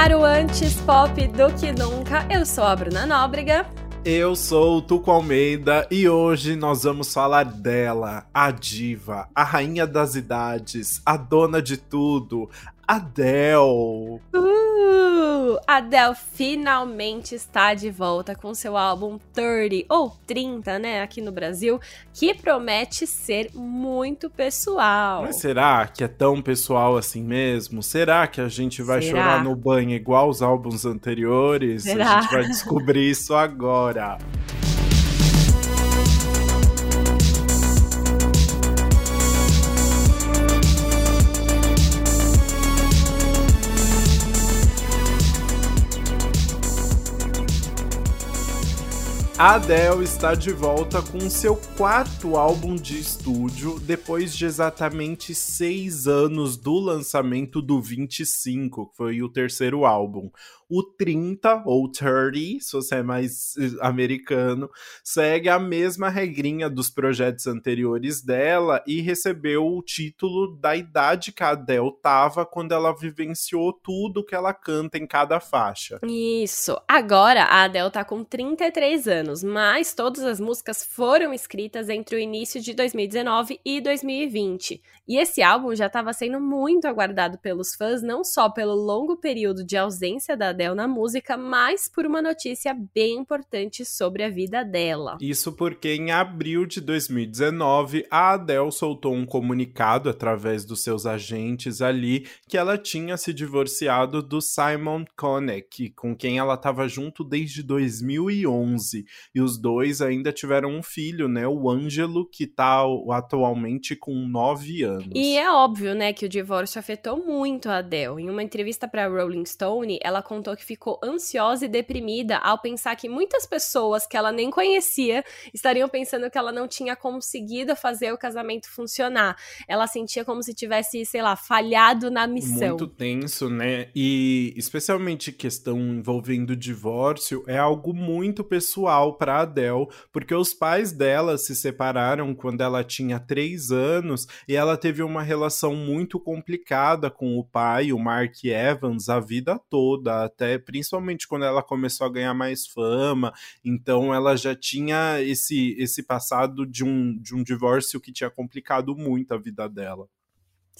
ar o antes pop do que nunca. Eu sou a Bruna Nóbrega. Eu sou o Tuco Almeida e hoje nós vamos falar dela, a diva, a rainha das idades, a dona de tudo, Adele. Uh, Adele finalmente está de volta com seu álbum 30 ou 30, né, aqui no Brasil, que promete ser muito pessoal. Mas será que é tão pessoal assim mesmo? Será que a gente vai Será? chorar no banho igual os álbuns anteriores? Será? A gente vai descobrir isso agora. A Adele está de volta com seu quarto álbum de estúdio, depois de exatamente seis anos do lançamento do 25, que foi o terceiro álbum. O 30, ou 30, se você é mais eh, americano, segue a mesma regrinha dos projetos anteriores dela e recebeu o título da idade que a Adele tava quando ela vivenciou tudo que ela canta em cada faixa. Isso. Agora a Adele tá com 33 anos, mas todas as músicas foram escritas entre o início de 2019 e 2020. E esse álbum já estava sendo muito aguardado pelos fãs, não só pelo longo período de ausência da Adele na música, mas por uma notícia bem importante sobre a vida dela. Isso porque em abril de 2019, a Adele soltou um comunicado através dos seus agentes ali que ela tinha se divorciado do Simon Konek, com quem ela estava junto desde 2011. E os dois ainda tiveram um filho, né? O Ângelo, que tá atualmente com 9 anos. E é óbvio, né, que o divórcio afetou muito a Adele. Em uma entrevista para Rolling Stone, ela contou que ficou ansiosa e deprimida ao pensar que muitas pessoas que ela nem conhecia estariam pensando que ela não tinha conseguido fazer o casamento funcionar. Ela sentia como se tivesse, sei lá, falhado na missão. Muito tenso, né? E especialmente questão envolvendo divórcio é algo muito pessoal para Adele, porque os pais dela se separaram quando ela tinha três anos e ela teve uma relação muito complicada com o pai, o Mark Evans, a vida toda, até principalmente quando ela começou a ganhar mais fama. Então ela já tinha esse esse passado de um de um divórcio que tinha complicado muito a vida dela.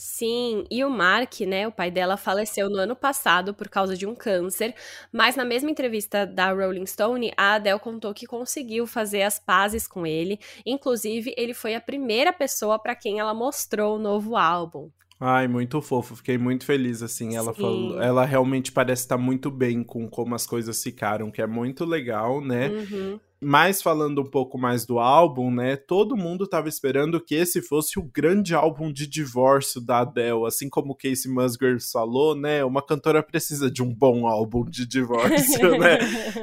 Sim, e o Mark, né, o pai dela, faleceu no ano passado por causa de um câncer, mas na mesma entrevista da Rolling Stone, a Adele contou que conseguiu fazer as pazes com ele, inclusive ele foi a primeira pessoa para quem ela mostrou o novo álbum. Ai, muito fofo, fiquei muito feliz, assim, ela Sim. falou, ela realmente parece estar muito bem com como as coisas ficaram, que é muito legal, né? Uhum. Mas falando um pouco mais do álbum, né? Todo mundo tava esperando que esse fosse o grande álbum de divórcio da Adele, assim como Casey Musgraves falou, né? Uma cantora precisa de um bom álbum de divórcio, né?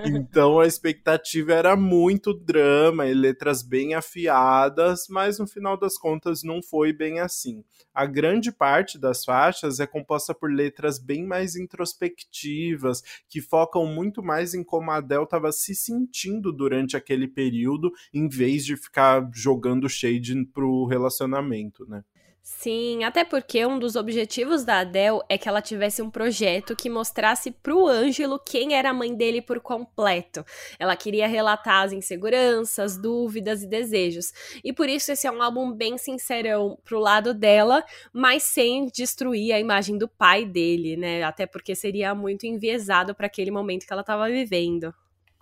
Então a expectativa era muito drama e letras bem afiadas, mas no final das contas não foi bem assim. A grande parte das faixas é composta por letras bem mais introspectivas, que focam muito mais em como a Adele estava se sentindo durante aquele período, em vez de ficar jogando shade pro relacionamento, né? Sim, até porque um dos objetivos da Adele é que ela tivesse um projeto que mostrasse pro Ângelo quem era a mãe dele por completo. Ela queria relatar as inseguranças, dúvidas e desejos. E por isso esse é um álbum bem sincerão pro lado dela, mas sem destruir a imagem do pai dele, né? Até porque seria muito enviesado para aquele momento que ela estava vivendo.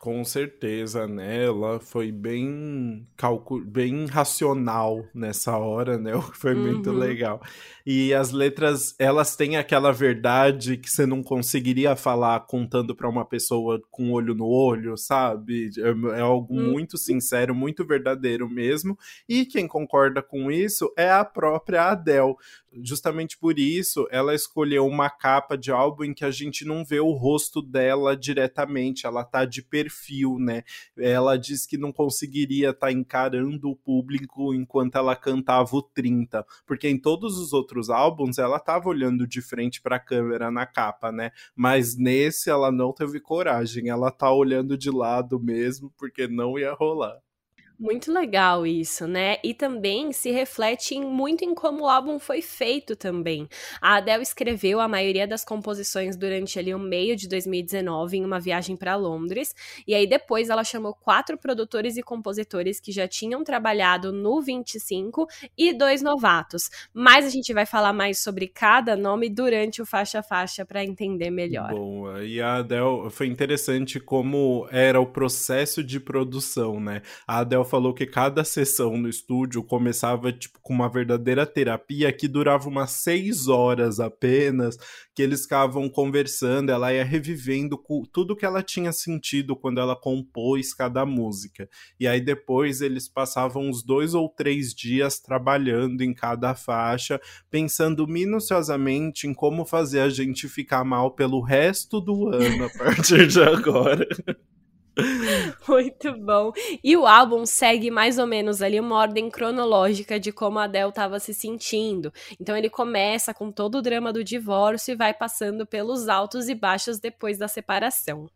Com certeza, né? Ela foi bem calcu... bem racional nessa hora, né? O que foi muito Uhum. legal. E as letras, elas têm aquela verdade que você não conseguiria falar contando pra uma pessoa com olho no olho, sabe? É, é algo Hum. muito sincero, muito verdadeiro mesmo. E quem concorda com isso é a própria Adele. Justamente por isso, ela escolheu uma capa de álbum em que a gente não vê o rosto dela diretamente, ela tá de perfil, né? Ela diz que não conseguiria estar encarando o público enquanto ela cantava o 30, porque em todos os outros álbuns ela tava olhando de frente para a câmera na capa, né? Mas nesse ela não teve coragem, ela tá olhando de lado mesmo, porque não ia rolar. Muito legal isso, né? E também se reflete em, muito em como o álbum foi feito também. A Adele escreveu a maioria das composições durante ali o meio de 2019 em uma viagem para Londres, e aí depois ela chamou quatro produtores e compositores que já tinham trabalhado no 25 e dois novatos. Mas a gente vai falar mais sobre cada nome durante o faixa faixa para entender melhor. Boa. E a Adele foi interessante como era o processo de produção, né? A Adele falou que cada sessão no estúdio começava tipo com uma verdadeira terapia que durava umas seis horas apenas, que eles ficavam conversando, ela ia revivendo tudo que ela tinha sentido quando ela compôs cada música. E aí depois eles passavam uns dois ou três dias trabalhando em cada faixa, pensando minuciosamente em como fazer a gente ficar mal pelo resto do ano a partir de agora. Muito bom. E o álbum segue mais ou menos ali uma ordem cronológica de como a Adele estava se sentindo. Então ele começa com todo o drama do divórcio e vai passando pelos altos e baixos depois da separação.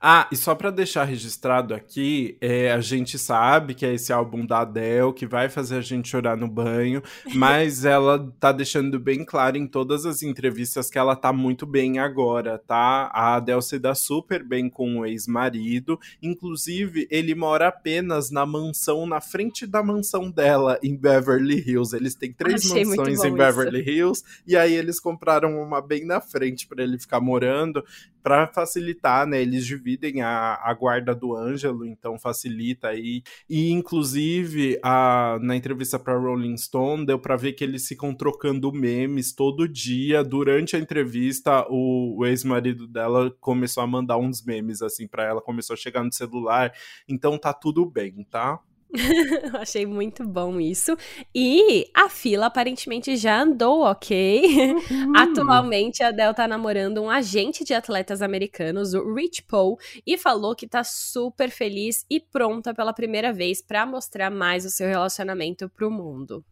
Ah, e só para deixar registrado aqui, é, a gente sabe que é esse álbum da Adele que vai fazer a gente chorar no banho, mas ela tá deixando bem claro em todas as entrevistas que ela tá muito bem agora, tá? A Adele se dá super bem com o ex-marido, inclusive ele mora apenas na mansão, na frente da mansão dela, em Beverly Hills. Eles têm três Achei mansões em Beverly isso. Hills, e aí eles compraram uma bem na frente para ele ficar morando, para facilitar, né? Eles dividem a, a guarda do Ângelo, então facilita aí. E inclusive a, na entrevista para Rolling Stone deu para ver que eles ficam trocando memes todo dia. Durante a entrevista, o, o ex-marido dela começou a mandar uns memes assim para ela, começou a chegar no celular. Então tá tudo bem, tá? Achei muito bom isso. E a fila aparentemente já andou, ok? Uhum. Atualmente a Adele tá namorando um agente de atletas americanos, o Rich Paul, e falou que tá super feliz e pronta pela primeira vez para mostrar mais o seu relacionamento pro mundo.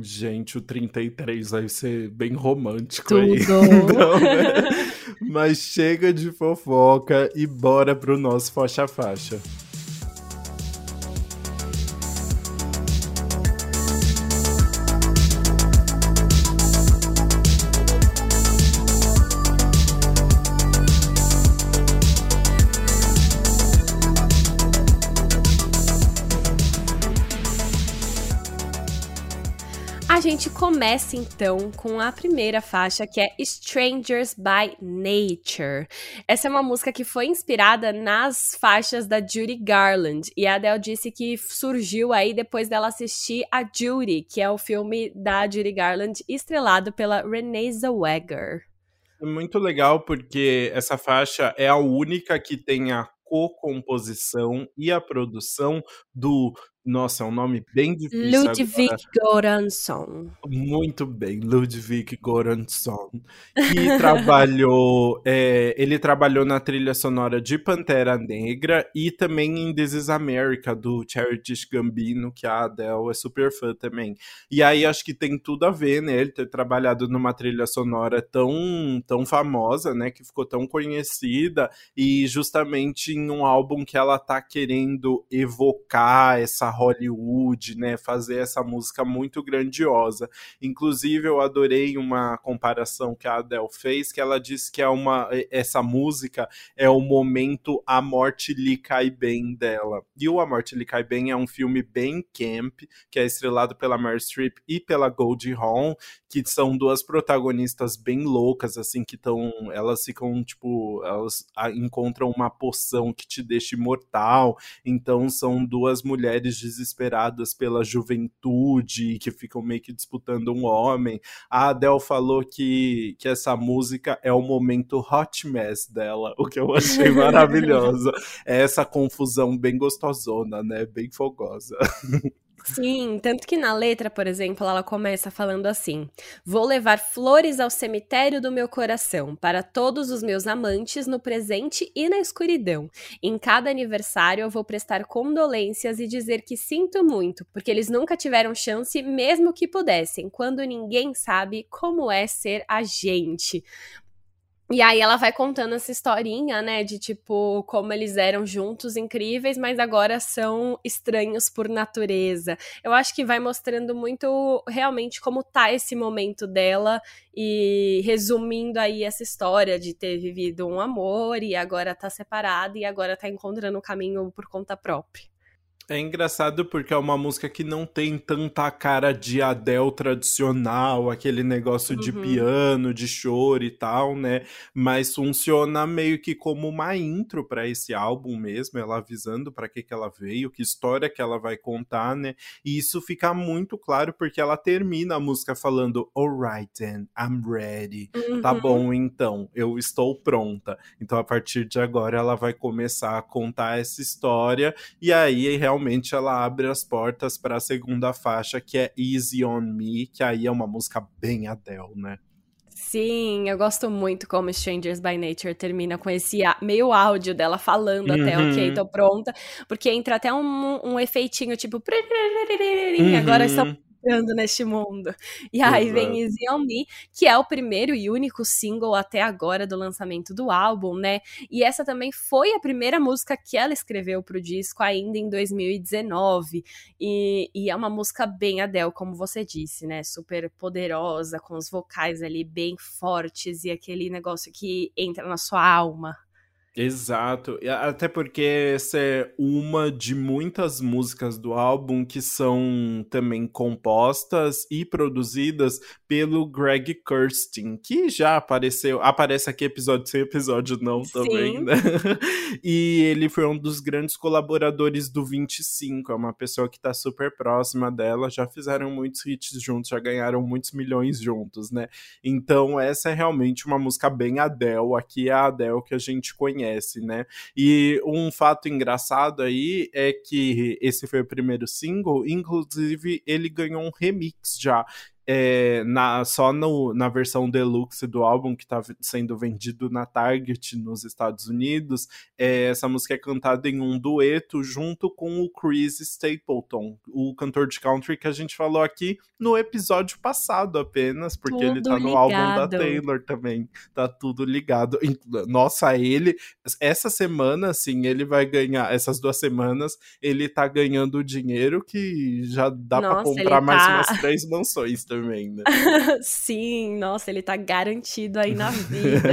Gente, o 33 vai ser bem romântico Tudo. aí. Então, né? Mas chega de fofoca e bora pro nosso faixa-faixa. Gente começa então com a primeira faixa, que é Strangers by Nature. Essa é uma música que foi inspirada nas faixas da Judy Garland, e a Adele disse que surgiu aí depois dela assistir a Judy, que é o filme da Judy Garland estrelado pela Renee Zellweger. É muito legal porque essa faixa é a única que tem a co-composição e a produção do nossa, é um nome bem difícil. Ludwig Göransson. Muito bem, Ludwig Göransson. Que trabalhou. É, ele trabalhou na trilha sonora de Pantera Negra e também em This is America, do Childish Gambino, que a Adele é super fã também. E aí acho que tem tudo a ver, né? Ele ter trabalhado numa trilha sonora tão, tão famosa, né? Que ficou tão conhecida, e justamente em um álbum que ela tá querendo evocar essa Hollywood, né? Fazer essa música muito grandiosa. Inclusive, eu adorei uma comparação que a Adele fez, que ela disse que é uma essa música é o momento A Morte Lhe Cai Bem dela. E o A Morte Lhe Cai Bem é um filme bem camp, que é estrelado pela Meryl Streep e pela Goldie Hawn, que são duas protagonistas bem loucas, assim, que estão. Elas ficam, tipo, elas encontram uma poção que te deixa imortal. Então, são duas mulheres desesperadas pela juventude, que ficam meio que disputando um homem. A Adele falou que, que essa música é o momento hot mess dela, o que eu achei maravilhoso. É essa confusão bem gostosona, né? Bem fogosa. Sim, tanto que na letra, por exemplo, ela começa falando assim: Vou levar flores ao cemitério do meu coração, para todos os meus amantes no presente e na escuridão. Em cada aniversário eu vou prestar condolências e dizer que sinto muito, porque eles nunca tiveram chance, mesmo que pudessem, quando ninguém sabe como é ser a gente. E aí ela vai contando essa historinha, né, de tipo como eles eram juntos incríveis, mas agora são estranhos por natureza. Eu acho que vai mostrando muito realmente como tá esse momento dela e resumindo aí essa história de ter vivido um amor e agora tá separada e agora tá encontrando o caminho por conta própria. É engraçado porque é uma música que não tem tanta cara de Adele tradicional, aquele negócio de uhum. piano, de choro e tal, né? Mas funciona meio que como uma intro para esse álbum mesmo, ela avisando para que que ela veio, que história que ela vai contar, né? E isso fica muito claro porque ela termina a música falando Alright then, I'm ready. Tá uhum. Tá bom então, eu estou pronta. Então a partir de agora ela vai começar a contar essa história e aí realmente realmente ela abre as portas para a segunda faixa, que é Easy on Me, que aí é uma música bem Adele, né? Sim, eu gosto muito como Strangers by Nature termina com esse meio áudio dela falando uhum. até, ok, tô pronta, porque entra até um, um efeitinho tipo. Uhum. Agora entrando neste mundo. E aí Exato. vem Easy On Me, que é o primeiro e único single até agora do lançamento do álbum, né? E essa também foi a primeira música que ela escreveu pro disco ainda em 2019. E, e é uma música bem Adele, como você disse, né? Super poderosa, com os vocais ali bem fortes e aquele negócio que entra na sua alma. Exato, até porque essa é uma de muitas músicas do álbum que são também compostas e produzidas pelo Greg Kirsten, que já apareceu, aparece aqui episódio sem episódio não Sim. também, né? E ele foi um dos grandes colaboradores do 25, é uma pessoa que tá super próxima dela, já fizeram muitos hits juntos, já ganharam muitos milhões juntos, né? Então essa é realmente uma música bem Adele, aqui é a Adele que a gente conhece conhece, né? E um fato engraçado aí é que esse foi o primeiro single, inclusive ele ganhou um remix já é, na, só no, na versão deluxe do álbum que está sendo vendido na Target nos Estados Unidos, é, essa música é cantada em um dueto junto com o Chris Stapleton, o cantor de country que a gente falou aqui no episódio passado apenas, porque tudo ele tá no álbum da Taylor também, tá tudo ligado. Nossa, ele, essa semana, assim, ele vai ganhar, essas duas semanas, ele tá ganhando dinheiro que já dá para comprar mais tá... umas três mansões também, Sim, nossa, ele tá garantido aí na vida.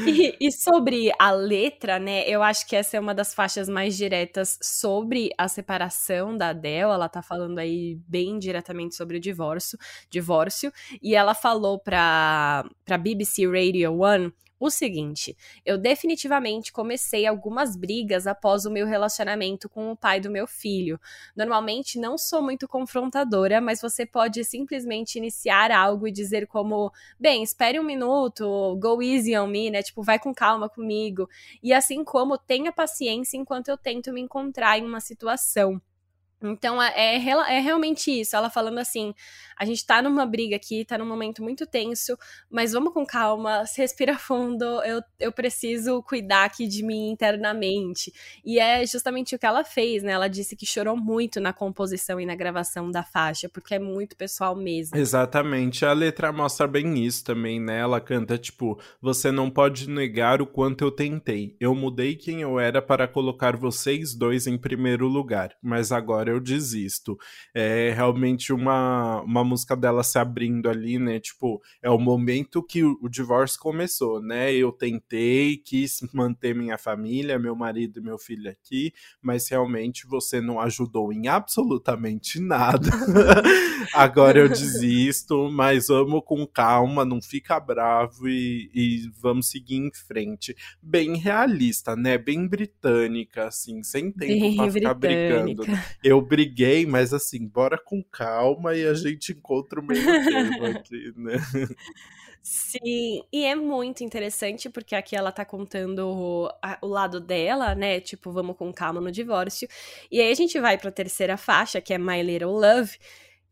e, e, sobre a letra, né? Eu acho que essa é uma das faixas mais diretas sobre a separação da Adele. Ela tá falando aí bem diretamente sobre o divórcio, divórcio. E ela falou pra, pra BBC Radio One o seguinte: eu definitivamente comecei algumas brigas após o meu relacionamento com o pai do meu filho. Normalmente não sou muito confrontadora, mas você pode simplesmente iniciar algo e dizer como: bem, espere um minuto, go easy on me, né? Tipo, vai com calma comigo. E assim como tenha paciência enquanto eu tento me encontrar em uma situação. Então é, é, realmente isso. Ela falando assim: a gente tá numa briga aqui, tá num momento muito tenso, mas vamos com calma, respira fundo, eu, eu preciso cuidar aqui de mim internamente. E é justamente o que ela fez, né? Ela disse que chorou muito na composição e na gravação da faixa, porque é muito pessoal mesmo. Exatamente. A letra mostra bem isso também, né? Ela canta tipo: Você não pode negar o quanto eu tentei. Eu mudei quem eu era para colocar vocês dois em primeiro lugar, mas agora eu desisto. É realmente uma, uma música dela se abrindo ali, né? Tipo, é o momento que o, o divórcio começou, né? Eu tentei, quis manter minha família, meu marido e meu filho aqui, mas realmente você não ajudou em absolutamente nada. Agora eu desisto, mas amo com calma, não fica bravo e, e vamos seguir em frente. Bem realista, né? Bem britânica, assim, sem tempo Bem pra ficar brigando. Eu briguei, mas assim, bora com calma e a gente encontra o meio termo aqui, né? Sim, e é muito interessante porque aqui ela tá contando o, a, o, lado dela, né? Tipo, vamos com calma no divórcio. E aí a gente vai pra terceira faixa, que é My Little Love.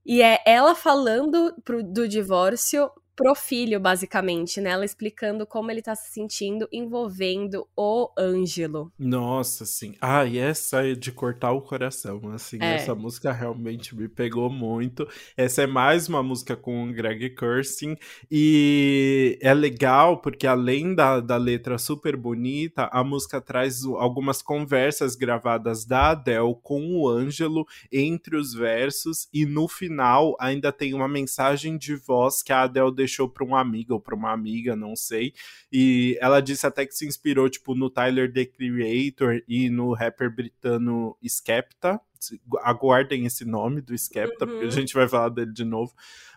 E é ela falando pro, do divórcio pro filho, basicamente, né? Ela explicando como ele tá se sentindo envolvendo o Ângelo. Nossa, sim. Ah, e essa é de cortar o coração, assim, é. essa música realmente me pegou muito. Essa é mais uma música com o Greg Kirsten e é legal porque além da, da letra super bonita, a música traz algumas conversas gravadas da Adele com o Ângelo entre os versos e no final ainda tem uma mensagem de voz que a Adele deixou para um amigo ou para uma amiga, não sei. E ela disse até que se inspirou tipo no Tyler the Creator e no rapper britano Skepta. Aguardem esse nome do Skepta, uhum. porque a uhum. gente vai falar dele de novo.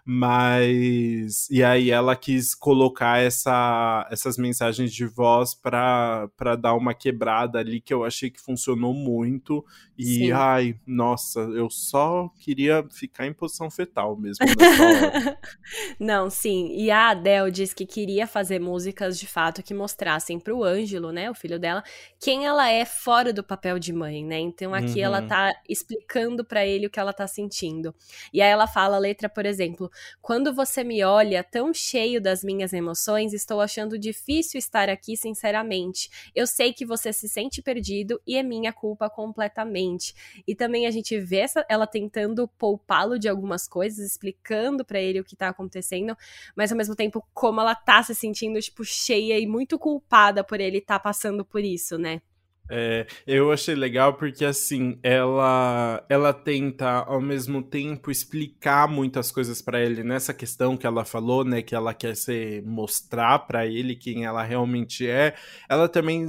Mas. E aí ela quis colocar essa, essas mensagens de voz para dar uma quebrada ali que eu achei que funcionou muito. E, Sim. ai, nossa, eu só queria ficar em posição fetal mesmo. Não, sim. E a Adele disse que queria fazer músicas de fato que mostrassem pro Ângelo, né, o filho dela, quem ela é fora do papel de mãe, né? Então aqui uhum. ela tá explicando para ele o que ela tá sentindo. E aí ela fala a letra, por exemplo, quando você me olha tão cheio das minhas emoções, estou achando difícil estar aqui sinceramente. Eu sei que você se sente perdido e é minha culpa completamente. E também a gente vê essa, ela tentando poupá-lo de algumas coisas, explicando para ele o que tá acontecendo, mas ao mesmo tempo como ela tá se sentindo tipo cheia e muito culpada por ele estar tá passando por isso, né? É, eu achei legal porque assim ela ela tenta ao mesmo tempo explicar muitas coisas para ele nessa questão que ela falou, né, que ela quer se mostrar para ele quem ela realmente é. Ela também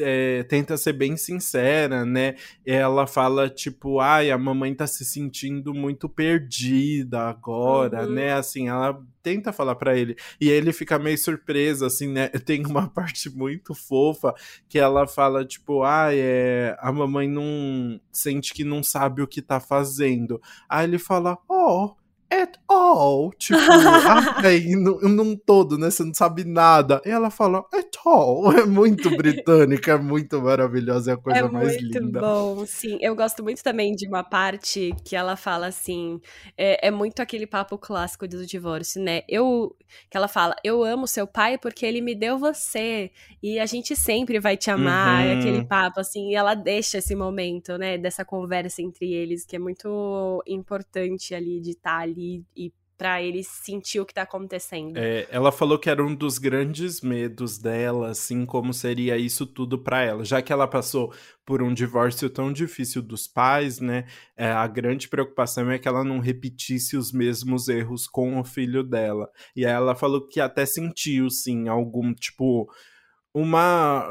é, tenta ser bem sincera, né? Ela fala tipo, ai, a mamãe tá se sentindo muito perdida agora, uhum. né? Assim, ela tenta falar para ele. E ele fica meio surpreso, assim, né? Tem uma parte muito fofa que ela fala, tipo, ah, é, a mamãe não sente que não sabe o que tá fazendo. Aí ele fala, oh, at all. Tipo, ai, num, num todo, né? Você não sabe nada. E ela fala, at all. É muito britânica, é muito maravilhosa, é a coisa é mais linda. É muito bom, sim. Eu gosto muito também de uma parte que ela fala assim, é, é muito aquele papo clássico do divórcio, né? Eu, que ela fala, eu amo seu pai porque ele me deu você e a gente sempre vai te amar. Uhum. É aquele papo, assim, e ela deixa esse momento, né? Dessa conversa entre eles, que é muito importante ali de estar ali ali e para ele sentir o que tá acontecendo. É, ela falou que era um dos grandes medos dela, assim como seria isso tudo para ela, já que ela passou por um divórcio tão difícil dos pais, né? É, a grande preocupação é que ela não repetisse os mesmos erros com o filho dela. E aí ela falou que até sentiu, sim, algum tipo uma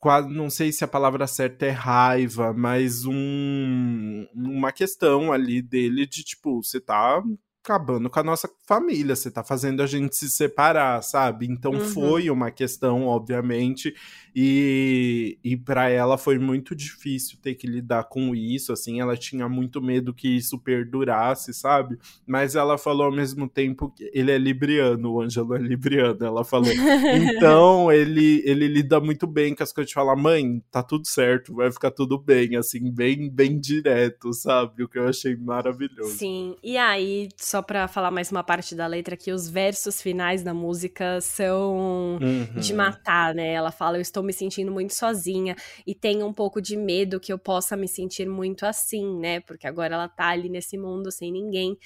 quase, não sei se a palavra certa é raiva, mas um, uma questão ali dele de tipo, você tá acabando com a nossa família, você tá fazendo a gente se separar, sabe? Então uhum. foi uma questão, obviamente, e, e para ela foi muito difícil ter que lidar com isso, assim, ela tinha muito medo que isso perdurasse, sabe? Mas ela falou ao mesmo tempo que ele é libriano, o Ângelo é libriano, ela falou. Então, ele, ele lida muito bem com as coisas de falar, mãe, tá tudo certo, vai ficar tudo bem, assim, bem, bem direto, sabe? O que eu achei maravilhoso. Sim, e aí, só pra falar mais uma parte da letra, que os versos finais da música são uhum. de matar, né? Ela fala, eu estou me sentindo muito sozinha e tenho um pouco de medo que eu possa me sentir muito assim, né? Porque agora ela tá ali nesse mundo sem ninguém.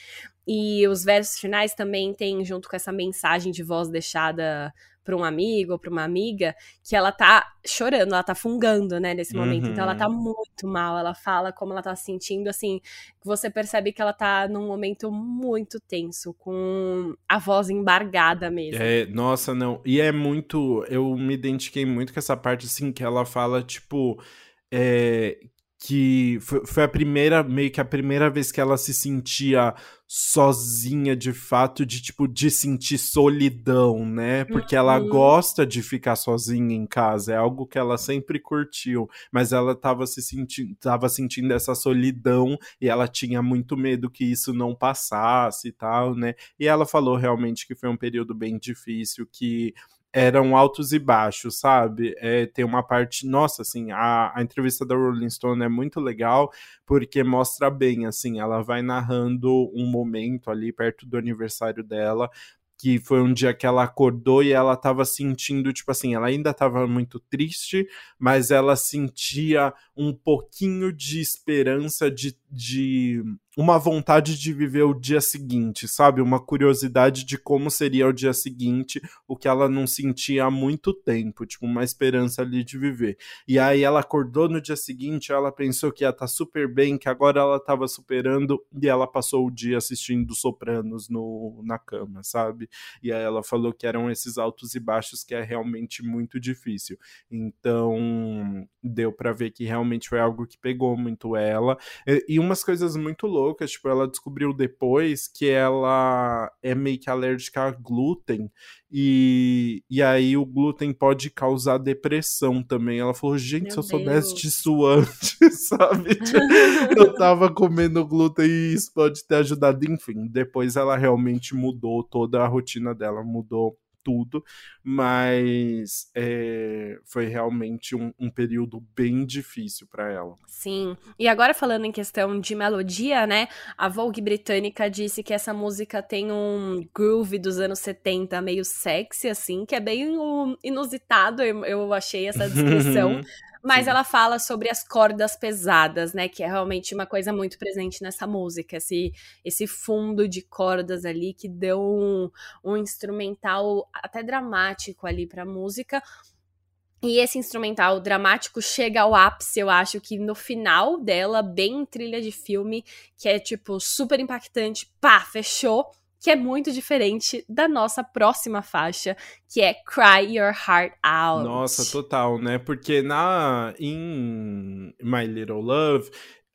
E os versos finais também tem, junto com essa mensagem de voz deixada para um amigo ou para uma amiga, que ela tá chorando, ela tá fungando, né, nesse momento. Uhum. Então ela tá uhum. muito mal, ela fala como ela tá se sentindo, assim, você percebe que ela tá num momento muito tenso, com a voz embargada mesmo. É, nossa, não. E é muito, eu me identifiquei muito com essa parte, assim, que ela fala, tipo, é, que foi, foi, a primeira, meio que a primeira vez que ela se sentia sozinha de fato, de tipo, de sentir solidão, né? Porque uhum. ela gosta de ficar sozinha em casa, é algo que ela sempre curtiu, mas ela tava se sentindo, tava sentindo essa solidão e ela tinha muito medo que isso não passasse e tal, né? E ela falou realmente que foi um período bem difícil, que eram altos e baixos, sabe? É, tem uma parte, nossa, assim, a, a entrevista da Rolling Stone é muito legal porque mostra bem, assim, ela vai narrando um momento ali perto do aniversário dela, que foi um dia que ela acordou e ela estava sentindo, tipo assim, ela ainda estava muito triste, mas ela sentia um pouquinho de esperança de, de uma vontade de viver o dia seguinte, sabe? Uma curiosidade de como seria o dia seguinte, o que ela não sentia há muito tempo, tipo, uma esperança ali de viver. E aí ela acordou no dia seguinte, ela pensou que ia estar tá super bem, que agora ela estava superando, e ela passou o dia assistindo Sopranos no, na cama, sabe? E aí ela falou que eram esses altos e baixos que é realmente muito difícil. Então, deu para ver que realmente foi algo que pegou muito ela. E, e umas coisas muito loucas loucas, tipo, ela descobriu depois que ela é meio que alérgica a glúten e, e aí o glúten pode causar depressão também. Ela falou, gente, Meu se eu soubesse disso antes, sabe? eu tava comendo glúten e isso pode ter ajudado. Enfim, depois ela realmente mudou toda a rotina dela, mudou tudo, mas é, foi realmente um, um, período bem difícil para ela. Sim, e agora falando em questão de melodia, né? A Vogue britânica disse que essa música tem um groove dos anos 70 meio sexy, assim, que é bem inusitado, eu, eu achei essa descrição. Mas Sim. ela fala sobre as cordas pesadas, né? Que é realmente uma coisa muito presente nessa música. Esse, esse fundo de cordas ali que deu um, um instrumental até dramático ali pra música. E esse instrumental dramático chega ao ápice, eu acho que no final dela, bem trilha de filme, que é tipo super impactante, pá, fechou que é muito diferente da nossa próxima faixa, que é Cry Your Heart Out. Nossa, total, né? Porque na em My Little Love,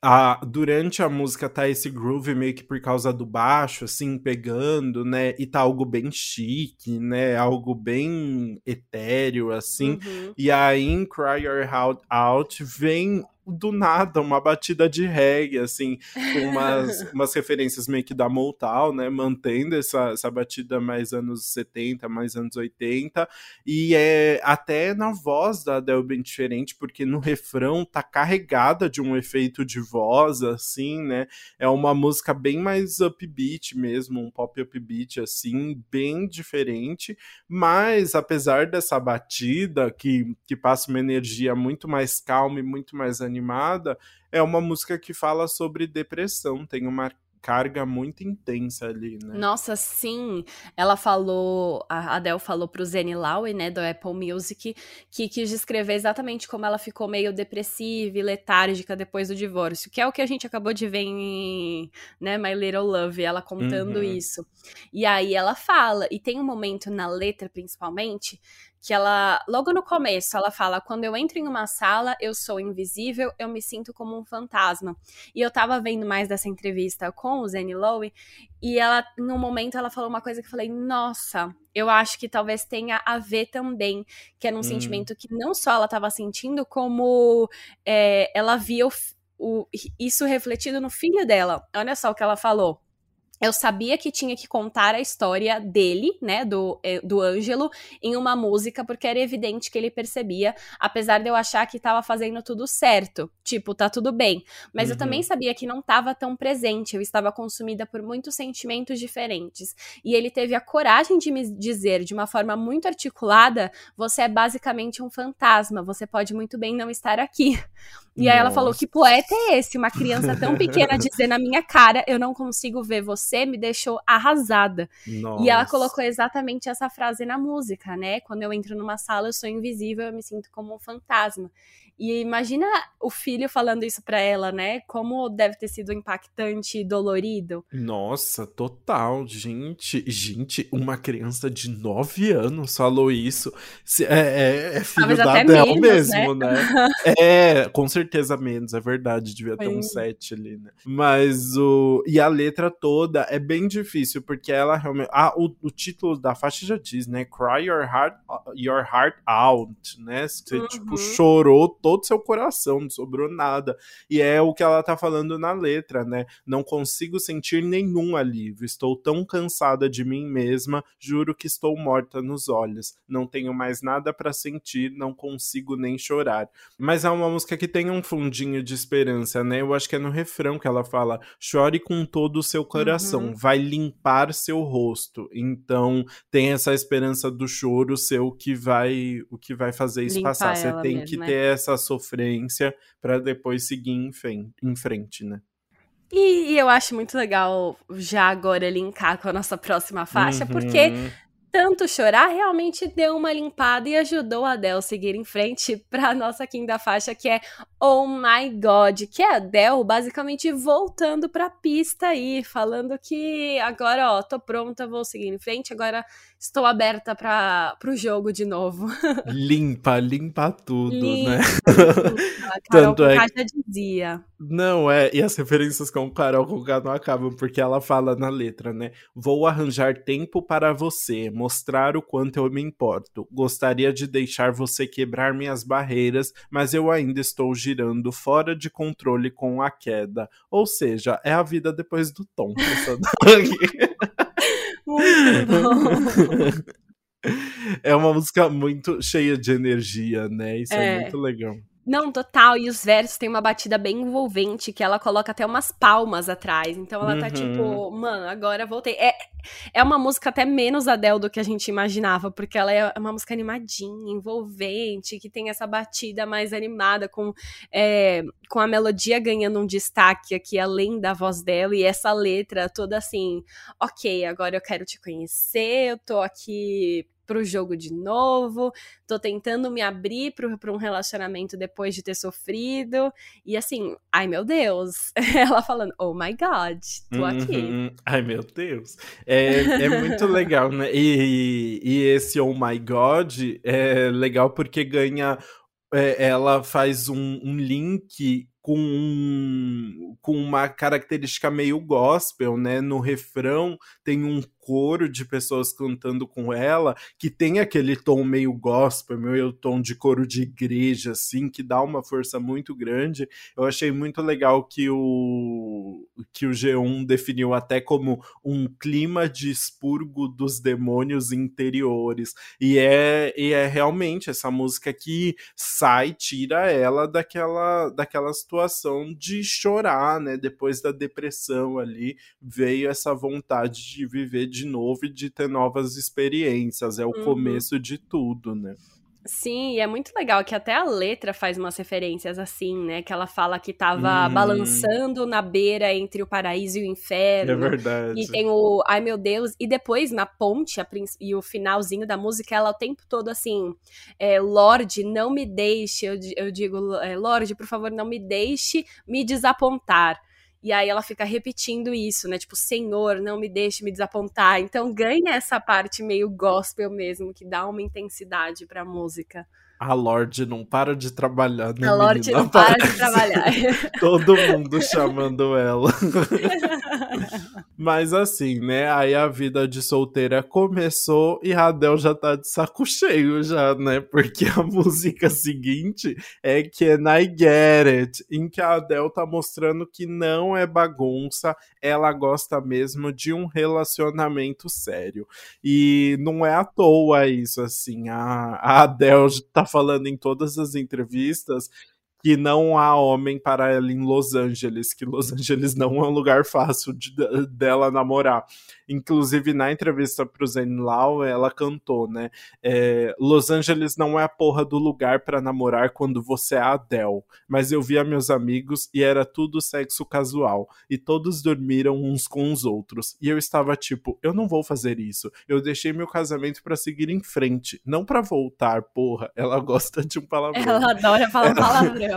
a, durante a música tá esse groove meio que por causa do baixo, assim, pegando, né? E tá algo bem chique, né? Algo bem etéreo, assim. Uhum. E aí em Cry Your Heart Out vem do nada uma batida de reggae, assim, com umas, umas referências meio que da Motown, né, mantendo essa, essa batida mais anos 70, mais anos 80, e é até na voz da Adele bem diferente, porque no refrão tá carregada de um efeito de voz, assim, né, é uma música bem mais upbeat mesmo, um pop upbeat, assim, bem diferente, mas apesar dessa batida que, que passa uma energia muito mais calma e muito mais animada, animada, é uma música que fala sobre depressão, tem uma carga muito intensa ali, né? Nossa, sim. Ela falou, a Adele falou pro Zane Lowe, né, do Apple Music, que quis descrever exatamente como ela ficou meio depressiva e letárgica depois do divórcio, que é o que a gente acabou de ver em, né, My Little Love, ela contando uhum. isso. E aí ela fala, e tem um momento na letra principalmente, que ela, logo no começo, ela fala: quando eu entro em uma sala, eu sou invisível, eu me sinto como um fantasma. E eu tava vendo mais dessa entrevista com o Zane Lowe, e ela, no momento, ela falou uma coisa que eu falei: nossa, eu acho que talvez tenha a ver também, que era um hum. sentimento que não só ela tava sentindo, como é, ela via o, o, isso refletido no filho dela. Olha só o que ela falou eu sabia que tinha que contar a história dele, né, do, eh, do Ângelo, em uma música, porque era evidente que ele percebia, apesar de eu achar que estava fazendo tudo certo. Tipo, tá tudo bem. Mas uhum. eu também uhum. sabia que não estava tão presente, eu estava consumida por muitos sentimentos diferentes. E ele teve a coragem de me dizer de uma forma muito articulada: você é basicamente um fantasma, você pode muito bem não estar aqui. E Nossa. aí ela falou: que poeta é esse? Uma criança tão pequena dizer na minha cara, eu não consigo ver você, me deixou arrasada. Nossa. E ela colocou exatamente essa frase na música, né? Quando eu entro numa sala, eu sou invisível, eu me sinto como um fantasma. E imagina o filho falando isso para ela, né? Como deve ter sido impactante e dolorido. Nossa, total, gente. Gente, uma criança de 9 anos falou isso. É, é, é filho da Adele mesmo, né? né? é, com certeza menos, é verdade. Devia ter Foi. um 7 ali, né? Mas o. E a letra toda é bem difícil, porque ela realmente. Ah, o, o título da faixa já diz, né? Cry your heart, your heart out, né? Você, tipo, uhum. tipo, chorou todo seu coração, não sobrou nada. E é o que ela tá falando na letra, né? Não consigo sentir nenhum alívio. Estou tão cansada de mim mesma, juro que estou morta nos olhos. Não tenho mais nada para sentir, não consigo nem chorar. Mas é uma música que tem um fundinho de esperança, né? Eu acho que é no refrão que ela fala: chore com todo o seu coração, uhum. vai limpar seu rosto. Então tem essa esperança do choro seu que vai o que vai fazer isso Limpar passar. Você tem mesmo, que né? ter essa sofrência para depois seguir em frente, em frente né? E, e, eu acho muito legal já agora linkar com a nossa próxima faixa, uhum. porque tanto chorar realmente deu uma limpada e ajudou a Adele a seguir em frente para a nossa quinta faixa, que é Oh My God, que é a Adele basicamente voltando para a pista aí, falando que agora, ó, tô pronta, vou seguir em frente, agora estou aberta para o jogo de novo. Limpa, limpa tudo, limpa, né? Tudo. A Carol Tanto é... já dizia. Não, é, e as referências com Carol Conká não acabam, porque ela fala na letra, né? Vou arranjar tempo para você, mostrar o quanto eu me importo. Gostaria de deixar você quebrar minhas barreiras, mas eu ainda estou girando fora de controle com a queda. Ou seja, é a vida depois do tom. Muito bom. É uma música muito cheia de energia, né? Isso é, é muito legal. Não, total. E os versos têm uma batida bem envolvente, que ela coloca até umas palmas atrás. Então ela tá tipo, uhum. mano, agora voltei. É, é uma música até menos Adele do que a gente imaginava, porque ela é uma música animadinha, envolvente, que tem essa batida mais animada, com, é, com a melodia ganhando um destaque aqui, além da voz dela, e essa letra toda assim, ok, agora eu quero te conhecer, eu tô aqui pro jogo de novo, tô tentando me abrir para um relacionamento depois de ter sofrido. E assim, ai meu Deus, ela falando, oh my God, tô uhum. aqui. Ai meu Deus. É, é muito legal, né? E, e esse oh my God é legal porque ganha. É, ela faz um, um link com, com uma característica meio gospel, né? No refrão tem um coro de pessoas cantando com ela que tem aquele tom meio gospel, meio tom de coro de igreja, assim, que dá uma força muito grande. Eu achei muito legal que o, que o G1 definiu até como um clima de expurgo dos demônios interiores. E é, e é realmente essa música que sai, tira ela daquela, daquela situação de chorar, né? Depois da depressão ali, veio essa vontade de viver de novo e de ter novas experiências. É o uhum. começo de tudo, né? Sim, e é muito legal que até a letra faz umas referências assim, né? Que ela fala que tava hum. balançando na beira entre o paraíso e o inferno. É verdade. E tem o Ai meu Deus. E depois, na ponte, a, e o finalzinho da música, ela o tempo todo assim: é, Lorde, não me deixe. Eu, eu digo, é, Lorde, por favor, não me deixe me desapontar. E aí ela fica repetindo isso, né? Tipo, Senhor, não me deixe me desapontar. Então ganha essa parte meio gospel mesmo, que dá uma intensidade pra música. A Lorde não para de trabalhar, né? A Lorde não para de trabalhar. Todo mundo chamando ela. Mas assim, né? Aí a vida de solteira começou e Radel já tá de saco cheio já, né? Porque a música seguinte é Can I Get It? Em que a Adele tá mostrando que não é bagunça, ela gosta mesmo de um relacionamento sério. E não é à toa isso, assim. A, a Adele tá falando em todas as entrevistas que não há homem para ela em Los Angeles, que Los Angeles não é um lugar fácil de, dela namorar. Inclusive, na entrevista pro Zen Lau, ela cantou, né? É, Los Angeles não é a porra do lugar para namorar quando você é a Adele. Mas eu via meus amigos e era tudo sexo casual. E todos dormiram uns com os outros. E eu estava tipo, eu não vou fazer isso. Eu deixei meu casamento para seguir em frente, não para voltar, porra. Ela gosta de um palavrão. Ela adora falar ela...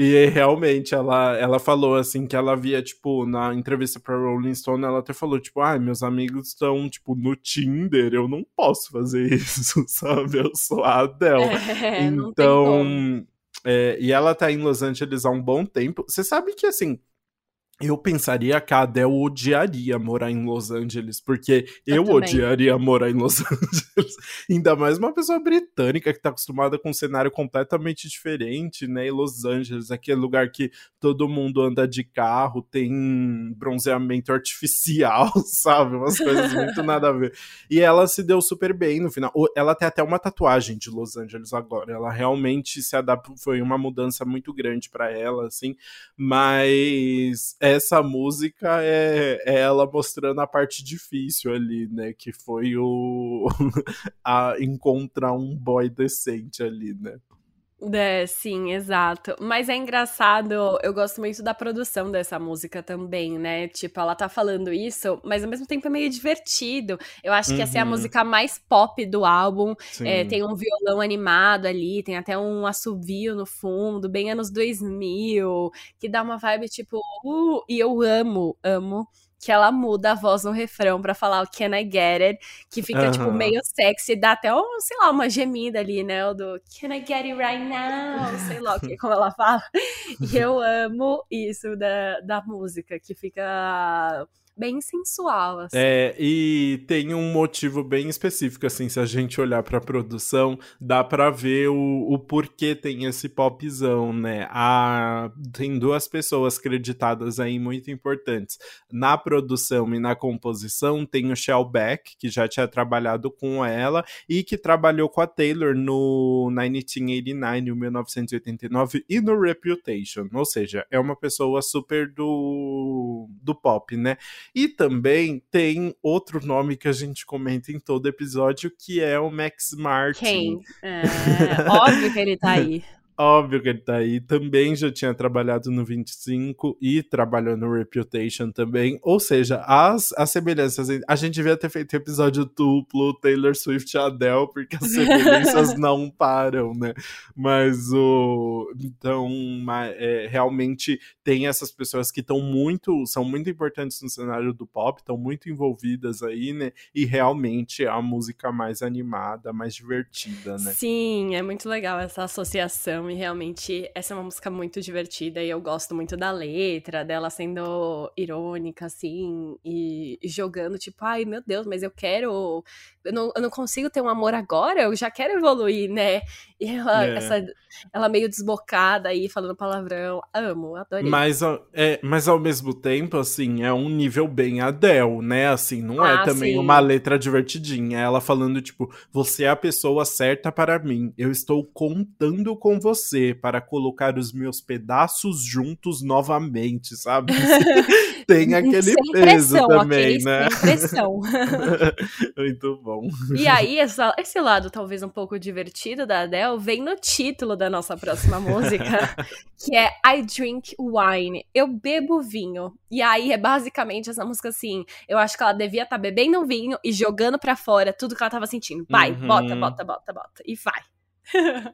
E realmente, ela, ela falou assim que ela via, tipo, na entrevista pra Rolling Stone, ela até falou, tipo, ah, meus amigos estão, tipo, no Tinder, eu não posso fazer isso, sabe? Eu sou a Adele. É, então. É, e ela tá em Los Angeles há um bom tempo. Você sabe que, assim, eu pensaria que a Adele odiaria morar em Los Angeles, porque eu, Eu odiaria morar em Los Angeles. Ainda mais uma pessoa britânica que tá acostumada com um cenário completamente diferente, né? E Los Angeles, aquele lugar que todo mundo anda de carro, tem bronzeamento artificial, sabe? Umas coisas muito nada a ver. E ela se deu super bem no final. Ela tem até uma tatuagem de Los Angeles agora. Ela realmente se adaptou, foi uma mudança muito grande pra ela, assim. Mas essa música é, é ela mostrando a parte difícil ali, né? Que foi o a encontrar um boy decente ali, né? É, sim, exato. Mas é engraçado, eu gosto muito da produção dessa música também, né? Tipo, ela tá falando isso, mas ao mesmo tempo é meio divertido. Eu acho que essa é a Uhum. música mais pop do álbum. É, tem um violão animado ali, tem até um assovio no fundo, bem anos 2000, que dá uma vibe tipo, uh, e eu amo, amo que ela muda a voz no refrão pra falar o Can I Get It, que fica tipo Aham. meio sexy, dá até, um, sei lá, uma gemida ali, né, o do Can I Get It Right Now, sei lá que, como ela fala. E eu amo isso da, da música, que fica bem sensual, assim. É, e tem um motivo bem específico, assim, se a gente olhar pra produção, dá pra ver o, o porquê tem esse popzão, né? A, tem duas pessoas creditadas aí muito importantes. Na produção e na composição tem o Shell Beck, que já tinha trabalhado com ela e que trabalhou com a Taylor no 1989, 1989 e no Reputation. Ou seja, é uma pessoa super do, do pop, né? E também tem outro nome que a gente comenta em todo episódio, que é o Max Martin. Quem? É, óbvio que ele tá aí. Óbvio que ele tá aí. Também já tinha trabalhado no 25 e trabalhou no Reputation também. Ou seja, as, as semelhanças. A gente devia ter feito episódio duplo, Taylor Swift e Adele, porque as semelhanças não param, né? Mas o. Então, é, realmente tem essas pessoas que estão muito. são muito importantes no cenário do pop, estão muito envolvidas aí, né? E realmente é a música mais animada, mais divertida, né? Sim, é muito legal essa associação e realmente essa é uma música muito divertida e eu gosto muito da letra, dela sendo irônica, assim, e jogando, tipo, ai meu Deus, mas eu quero. Eu não, eu não consigo ter um amor agora, eu já quero evoluir, né? E ela, É. essa, ela meio desbocada aí, falando palavrão. Amo, adorei. Mas, ao- é, mas ao mesmo tempo, assim, é um nível bem Adele, né? Assim, não é Ah, também sim. uma letra divertidinha. Ela falando, tipo, você é a pessoa certa para mim. Eu estou contando com você para colocar os meus pedaços juntos novamente, sabe? Tem aquele Sem peso pressão, também, né? Sem pressão. Muito bom. E aí, essa- esse lado talvez um pouco divertido da Adele vem no título da nossa próxima música, que é I Drink Wine. Eu bebo vinho. E aí é basicamente essa música assim. Eu acho que ela devia estar bebendo um vinho e jogando pra fora tudo que ela tava sentindo. Vai, Uhum. bota, bota, bota, bota. E vai.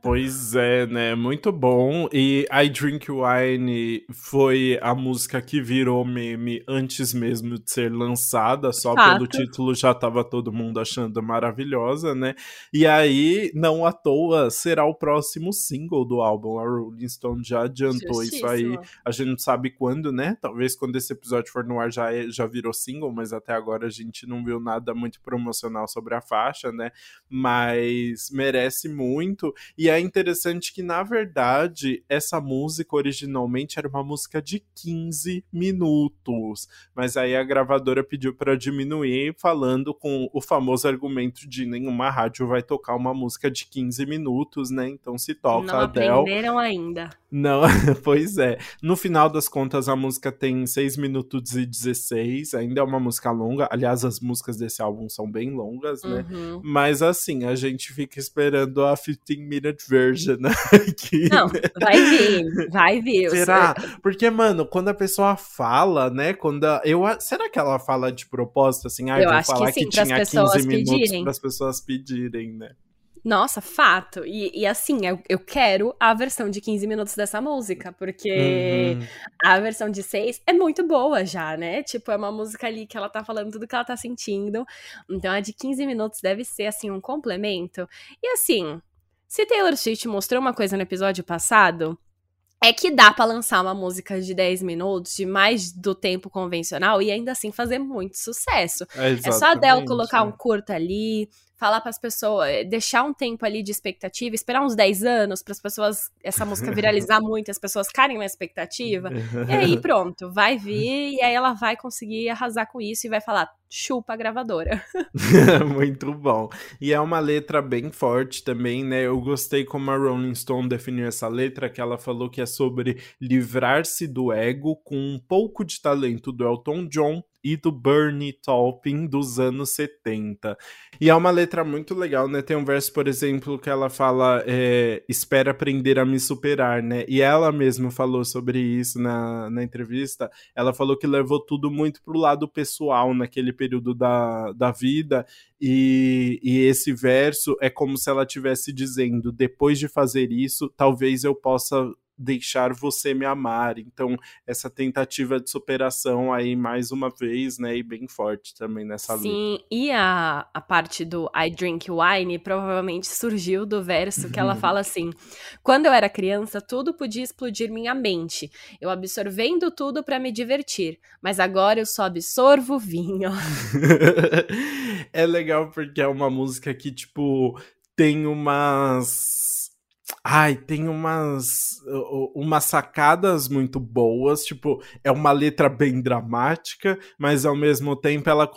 Pois é, né? Muito bom. E I Drink Wine foi a música que virou meme antes mesmo de ser lançada, só Fato. pelo título já tava todo mundo achando maravilhosa, né? E aí, não à toa, será o próximo single do álbum. A Rolling Stone já adiantou isso aí. A gente não sabe quando, né? Talvez quando esse episódio for no ar já, é- já virou single, mas até agora a gente não viu nada muito promocional sobre a faixa, né? Mas merece muito muito. E é interessante que, na verdade, essa música originalmente era uma música de 15 minutos. Mas aí a gravadora pediu para diminuir, falando com o famoso argumento de nenhuma rádio vai tocar uma música de 15 minutos, né? Então se toca. Não Adele. aprenderam ainda. Não, pois é. No final das contas, a música tem 6 minutos e 16, ainda é uma música longa. Aliás, as músicas desse álbum são bem longas, né? Uhum. Mas assim, a gente fica esperando a 50 15-minute version aqui. Não, né? vai vir, vai vir. Será? Sei. Porque, mano, quando a pessoa fala, né? Quando a, eu, será que ela fala de propósito, assim? Ah, eu vou falar que, sim, que tinha 15 minutos para as pessoas pedirem, né? Nossa, fato. E, e assim, eu, eu, quero a versão de 15 minutos dessa música, porque uhum. a versão de 6 é muito boa já, né? Tipo, é uma música ali que ela tá falando tudo que ela tá sentindo. Então a de 15 minutos deve ser, assim, um complemento. E assim, se Taylor Swift mostrou uma coisa no episódio passado. é que dá para lançar uma música de 10 minutos, de mais do tempo convencional, e ainda assim fazer muito sucesso. É, é só a Adele colocar um curta ali, falar para as pessoas, eh, deixar um tempo ali de expectativa, esperar uns 10 anos para as pessoas, essa música viralizar muito, as pessoas ficarem na expectativa. e aí pronto, vai vir e aí ela vai conseguir arrasar com isso e vai falar: chupa a gravadora. muito bom. E é uma letra bem forte também, né? Eu gostei como a Rolling Stone definiu essa letra, que ela falou que é sobre livrar-se do ego com um pouco de talento do Elton John e do Bernie Taupin dos anos 70. E é uma letra muito legal, né? Tem um verso, por exemplo, que ela fala: é, Espera aprender a me superar, né? E ela mesma falou sobre isso na, na entrevista. Ela falou que levou tudo muito pro lado pessoal naquele período da, da vida. E, e esse verso é como se ela estivesse dizendo: depois de fazer isso, talvez eu possa deixar você me amar. Então, essa tentativa de superação aí, mais uma vez, né, e bem forte também nessa Sim, luta. e a, a parte do I drink wine provavelmente surgiu do verso que ela fala assim: Quando eu era criança, tudo podia explodir minha mente, eu absorvendo tudo para me divertir, mas agora eu só absorvo vinho. é legal porque é uma música que, tipo, tem umas Ai, tem umas, umas sacadas muito boas, tipo, é uma letra bem dramática, mas ao mesmo tempo ela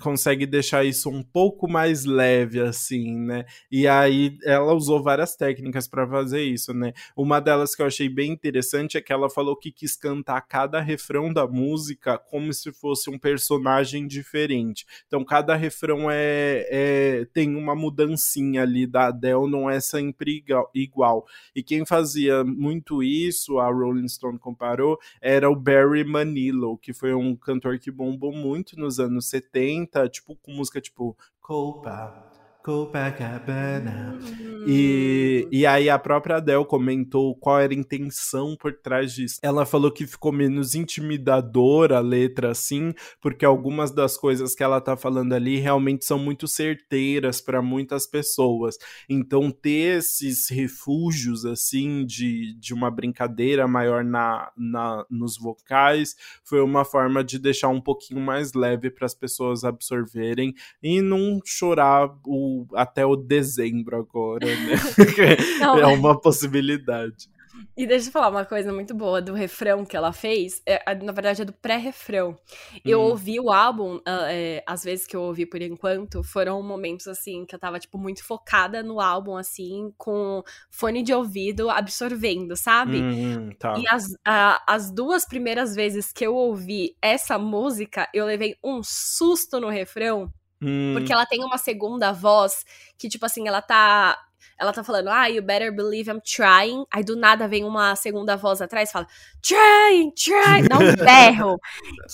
consegue deixar isso um pouco mais leve, assim, né? E aí ela usou várias técnicas para fazer isso, né? Uma delas que eu achei bem interessante é que ela falou que quis cantar cada refrão da música como se fosse um personagem diferente. Então, cada refrão é, é tem uma mudancinha ali da Adele, não é sempre igual igual. E quem fazia muito isso, a Rolling Stone comparou, era o Barry Manilow, que foi um cantor que bombou muito nos anos 70, tipo com música tipo Copa, Copacabana. Hum. E, e aí a própria Adele comentou qual era a intenção por trás disso. Ela falou que ficou menos intimidadora a letra assim, porque algumas das coisas que ela tá falando ali realmente são muito certeiras para muitas pessoas. Então ter esses refúgios assim de, de uma brincadeira maior na, na nos vocais foi uma forma de deixar um pouquinho mais leve para as pessoas absorverem e não chorar o até o dezembro agora, né? Não, é uma possibilidade. E deixa eu falar uma coisa muito boa do refrão que ela fez. É, na verdade, é do pré-refrão. Eu hum. ouvi o álbum, uh, é, às vezes que eu ouvi por enquanto, foram momentos assim que eu tava, tipo, muito focada no álbum, assim, com fone de ouvido absorvendo, sabe? Hum, tá. E as, uh, as duas primeiras vezes que eu ouvi essa música, eu levei um susto no refrão Hum. Porque ela tem uma segunda voz que, tipo assim, ela tá. Ela tá falando, ah, you better believe I'm trying. Aí do nada vem uma segunda voz atrás e fala, trying, trying. Dá um berro.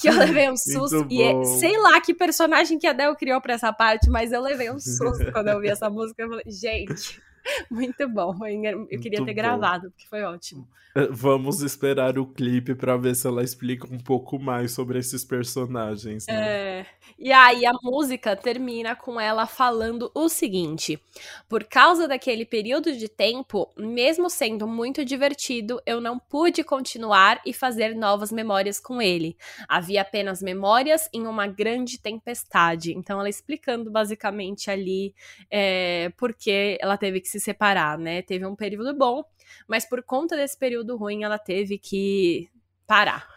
que eu levei um susto. e é, sei lá que personagem que a Del criou pra essa parte, mas eu levei um susto quando eu vi essa música. Eu falei, gente. Muito bom. Eu queria Muito ter bom. gravado, porque foi ótimo. É, vamos esperar o clipe para ver se ela explica um pouco mais sobre esses personagens. Né? É. E aí a música termina com ela falando o seguinte: por causa daquele período de tempo, mesmo sendo muito divertido, eu não pude continuar e fazer novas memórias com ele. Havia apenas memórias em uma grande tempestade. Então ela explicando basicamente ali é, porque ela teve que se se separar, né? Teve um período bom, mas por conta desse período ruim, ela teve que parar.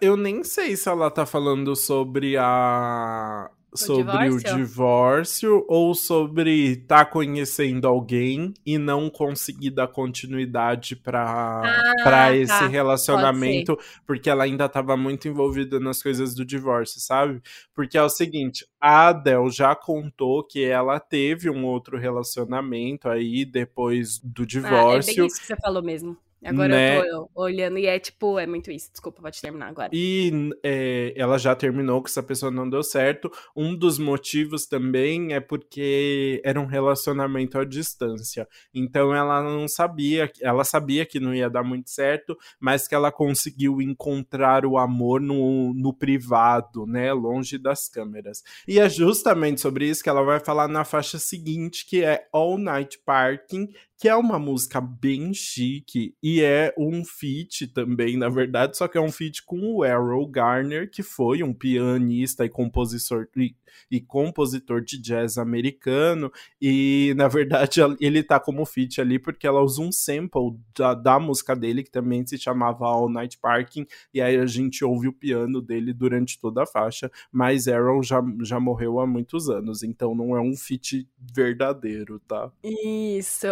Eu nem sei se ela tá falando sobre a sobre divórcio? o divórcio ou sobre estar tá conhecendo alguém e não conseguir dar continuidade para ah, para esse tá. relacionamento, porque ela ainda estava muito envolvida nas coisas do divórcio, sabe? Porque é o seguinte, a Adele já contou que ela teve um outro relacionamento aí depois do divórcio. Ah, é bem isso que você falou mesmo. Agora né? eu tô olhando e é tipo, é muito isso. Desculpa, pode terminar agora. E é, ela já terminou que essa pessoa não deu certo. Um dos motivos também é porque era um relacionamento à distância. Então ela não sabia, ela sabia que não ia dar muito certo, mas que ela conseguiu encontrar o amor no, no privado, né? Longe das câmeras. E é justamente sobre isso que ela vai falar na faixa seguinte, que é All Night Parking, que é uma música bem chique e é um feat também, na verdade, só que é um feat com o Errol Garner, que foi um pianista e compositor e, e compositor de jazz americano, e na verdade ele tá como feat ali porque ela usa um sample da, da música dele, que também se chamava All Night Parking, e aí a gente ouve o piano dele durante toda a faixa, mas Errol já, já morreu há muitos anos, então não é um feat verdadeiro, tá? Isso.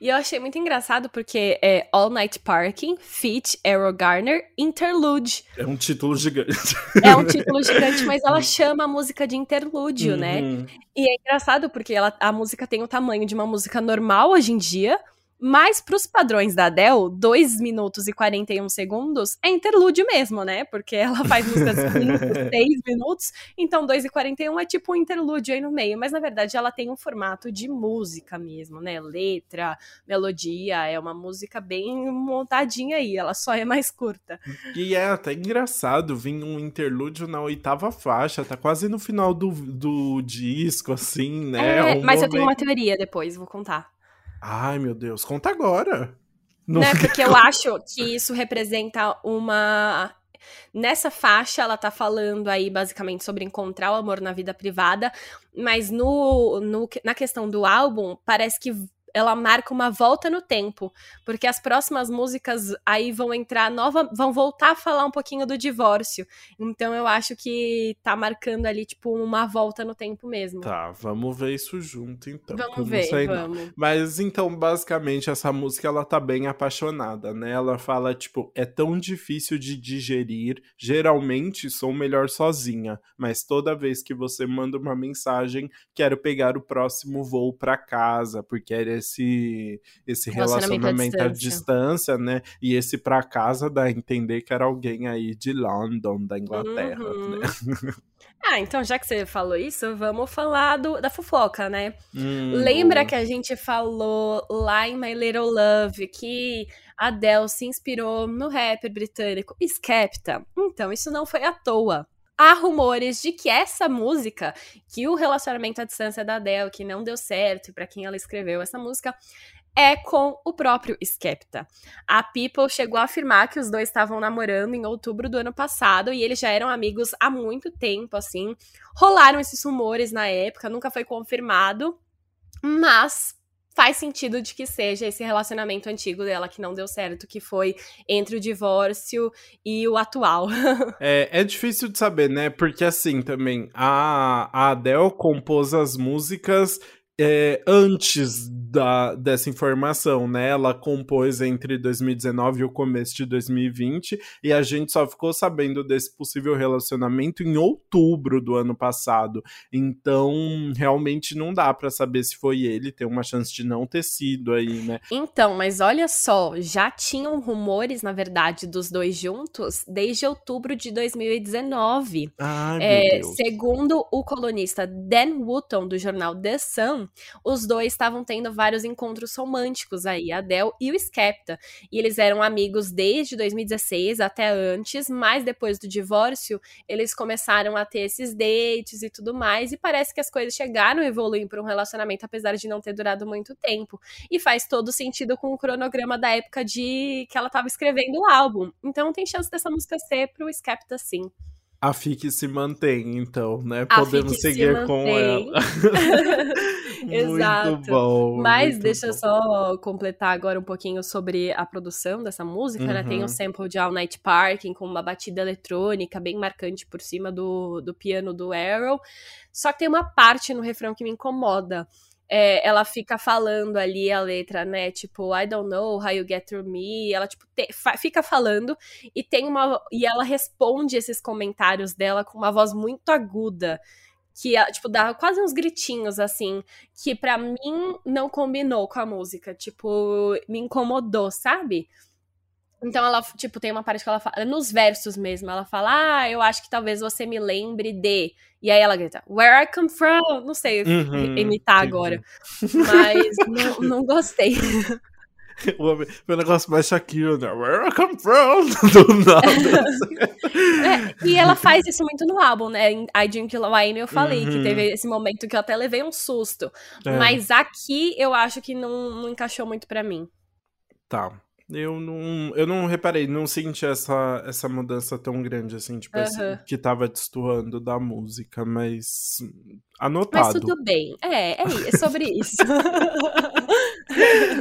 E eu achei muito engraçado porque é All Night Parking, Feat, Arrow Garner, Interlude. É um título gigante. É um título gigante, mas ela chama a música de interlúdio, né? uhum. né? E é engraçado porque ela, a música tem o tamanho de uma música normal hoje em dia, mas para os padrões da Adele, 2 minutos e 41 segundos é interlúdio mesmo, né? Porque ela faz músicas de 5, 6 minutos, então 2 e 41 é tipo um interlúdio aí no meio. Mas na verdade ela tem um formato de música mesmo, né? Letra, melodia, é uma música bem montadinha aí, ela só é mais curta. E é até engraçado vir um interlúdio na oitava faixa, tá quase no final do, do disco, assim, né? É, um mas momento... eu tenho uma teoria depois, vou contar. Ai, meu Deus, conta agora. Não né? Porque eu acho que isso representa uma. Nessa faixa, ela tá falando aí basicamente sobre encontrar o amor na vida privada, mas no, no, na questão do álbum, parece que ela marca uma volta no tempo, porque as próximas músicas aí vão entrar nova, vão voltar a falar um pouquinho do divórcio. Então eu acho que tá marcando ali tipo uma volta no tempo mesmo. Tá, vamos ver isso junto então. Vamos ver, vamos. Mas então basicamente essa música ela tá bem apaixonada, né? Ela fala tipo, é tão difícil de digerir, geralmente sou melhor sozinha, mas toda vez que você manda uma mensagem, quero pegar o próximo voo para casa, porque é esse, esse relacionamento, relacionamento à, distância. à, distância. né? E esse pra casa dá a entender que era alguém aí de London, da Inglaterra, uhum. né? Ah, então já que você falou isso, vamos falar do, da fofoca, né? Hum, Lembra que a gente falou lá em My Little Love que a Adele se inspirou no rapper britânico Skepta? Então, isso não foi à toa há rumores de que essa música, que o relacionamento à distância da Adele, que não deu certo, e para quem ela escreveu essa música, é com o próprio Skepta. A People chegou a afirmar que os dois estavam namorando em outubro do ano passado e eles já eram amigos há muito tempo, assim. Rolaram esses rumores na época, nunca foi confirmado, mas faz sentido de que seja esse relacionamento antigo dela que não deu certo, que foi entre o divórcio e o atual. é, é difícil de saber, né? Porque assim também, a, a Adele compôs as músicas é, antes da, dessa informação, né? Ela compôs entre 2019 e o começo de 2020 e a gente só ficou sabendo desse possível relacionamento em outubro do ano passado. Então, realmente não dá para saber se foi ele, tem uma chance de não ter sido aí, né? Então, mas olha só, já tinham rumores, na verdade, dos dois juntos desde outubro de 2019. Ai, é, segundo o colunista Dan Wootton do jornal The Sun, os dois estavam tendo vários encontros românticos aí, a Adele e o Skepta. E eles eram amigos desde 2016 até antes, mas depois do divórcio, eles começaram a ter esses dates e tudo mais, e parece que as coisas chegaram a evoluir para um relacionamento, apesar de não ter durado muito tempo. E faz todo sentido com o cronograma da época de que ela estava escrevendo o álbum. Então tem chance dessa música ser pro Skepta sim. A FIC se mantém, então, né? A Podemos seguir se com ela. Exato. Muito bom. Mas muito deixa eu só completar agora um pouquinho sobre a produção dessa música, uhum. né? Tem um uhum. sample de All Night Parking com uma batida eletrônica bem marcante por cima do, do piano do Arrow. Só que tem uma parte no refrão que me incomoda é, ela fica falando ali a letra, né? Tipo, I don't know how you get through me. Ela, tipo, te, fa, fica falando e tem uma. E ela responde esses comentários dela com uma voz muito aguda. Que, tipo, dá quase uns gritinhos, assim, que para mim não combinou com a música. Tipo, me incomodou, sabe? Então ela, tipo, tem uma parte que ela fala, nos versos mesmo, ela fala, ah, eu acho que talvez você me lembre de. E aí ela grita, Where I come from? Não sei uhum, imitar entendi. agora. Mas não, não gostei. o negócio mais Shakira, né? Where I come from? Do nada. é, e ela faz isso muito no álbum, né? Em I Drink Wine eu falei uhum. que teve esse momento que eu até levei um susto. É. Mas aqui eu acho que não, não encaixou muito para mim. Tá. Eu não, eu não reparei, não senti essa, essa mudança tão grande assim, tipo, uhum. assim, que tava destoando da música, mas anotado. Mas tudo bem. É, é, é sobre isso.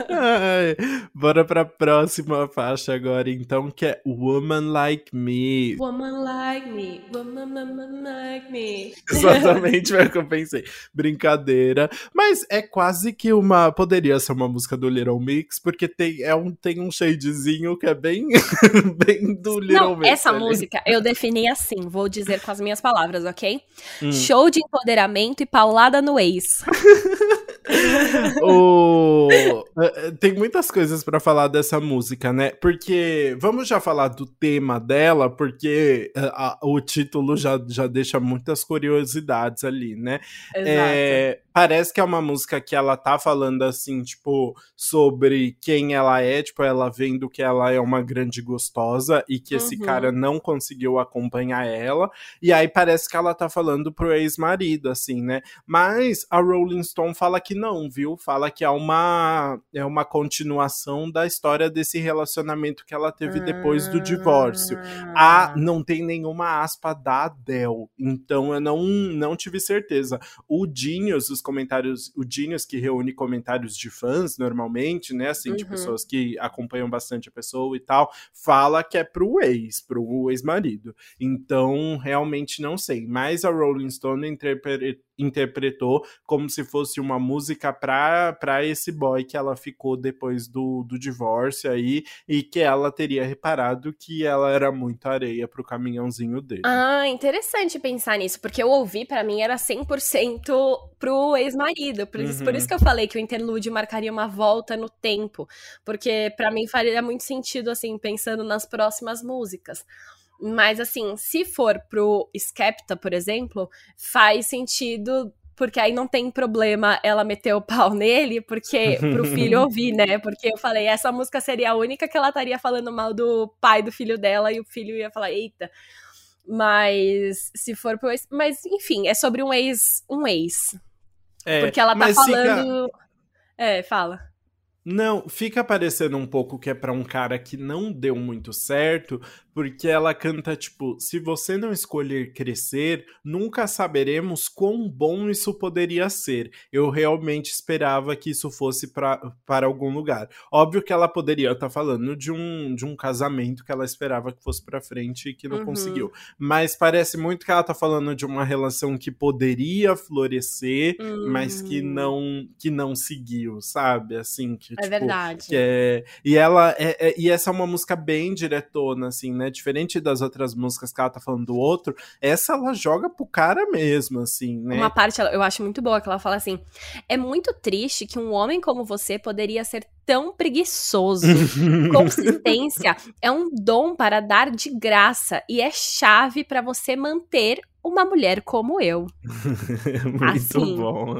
Ai, bora pra próxima faixa agora, então, que é Woman Like Me. Woman Like Me, Woman, woman Like Me. Exatamente, foi o que eu pensei. Brincadeira. Mas é quase que uma. Poderia ser uma música do Little Mix, porque tem, é um, tem um shadezinho que é bem, bem do Little Não, Mix. Essa ali. música eu defini assim, vou dizer com as minhas palavras, ok? Hum. Show de empoderamento e paulada no ex. o... É, é, tem muitas coisas para falar dessa música, né? Porque vamos já falar do tema dela, porque é, a, o título já, já deixa muitas curiosidades ali, né? É, parece que é uma música que ela tá falando assim, tipo, sobre quem ela é, tipo, ela vendo que ela é uma grande gostosa e que uhum. esse cara não conseguiu acompanhar ela. E aí parece que ela tá falando pro ex-marido, assim, né? Mas a Rolling Stone fala que não, viu? Fala que é uma é uma continuação da história desse relacionamento que ela teve depois do divórcio. Ah, não tem nenhuma aspa da Adele. Então eu não não tive certeza. O Genius, os comentários, o Genius que reúne comentários de fãs normalmente, né, assim, uhum. de pessoas que acompanham bastante a pessoa e tal, fala que é pro ex, pro ex-marido. Então, realmente não sei, mas a Rolling Stone interpretou interpretou como se fosse uma música para esse boy que ela ficou depois do, do divórcio aí e que ela teria reparado que ela era muito areia pro caminhãozinho dele. Ah, interessante pensar nisso, porque eu ouvi para mim era 100% pro ex-marido, por, uhum. por isso que eu falei que o interlude marcaria uma volta no tempo, porque para mim faria muito sentido assim, pensando nas próximas músicas. Mas assim, se for pro Skepta, por exemplo, faz sentido porque aí não tem problema ela meter o pau nele, porque pro filho ouvir, né? Porque eu falei, essa música seria a única que ela estaria falando mal do pai do filho dela e o filho ia falar, eita. Mas se for pro ex, mas enfim, é sobre um ex, um ex. É, porque ela tá falando, fica... é, fala. Não, fica parecendo um pouco que é para um cara que não deu muito certo, porque ela canta tipo: se você não escolher crescer, nunca saberemos quão bom isso poderia ser. Eu realmente esperava que isso fosse pra, para algum lugar. Óbvio que ela poderia estar tá falando de um, de um casamento que ela esperava que fosse para frente e que não uhum. conseguiu. Mas parece muito que ela tá falando de uma relação que poderia florescer, uhum. mas que hum. não que não seguiu, sabe? Assim, que, é tipo, verdade. Que é, e ela é, é, e essa é uma música bem diretona, assim, né? Diferente das outras músicas que ela tá falando do outro, essa ela joga pro cara mesmo, assim, né? Uma parte eu acho muito boa, que ela fala assim: é muito triste que um homem como você poderia ser tão preguiçoso. Consistência é um dom para dar de graça e é chave para você manter uma mulher como eu. Muito assim, bom.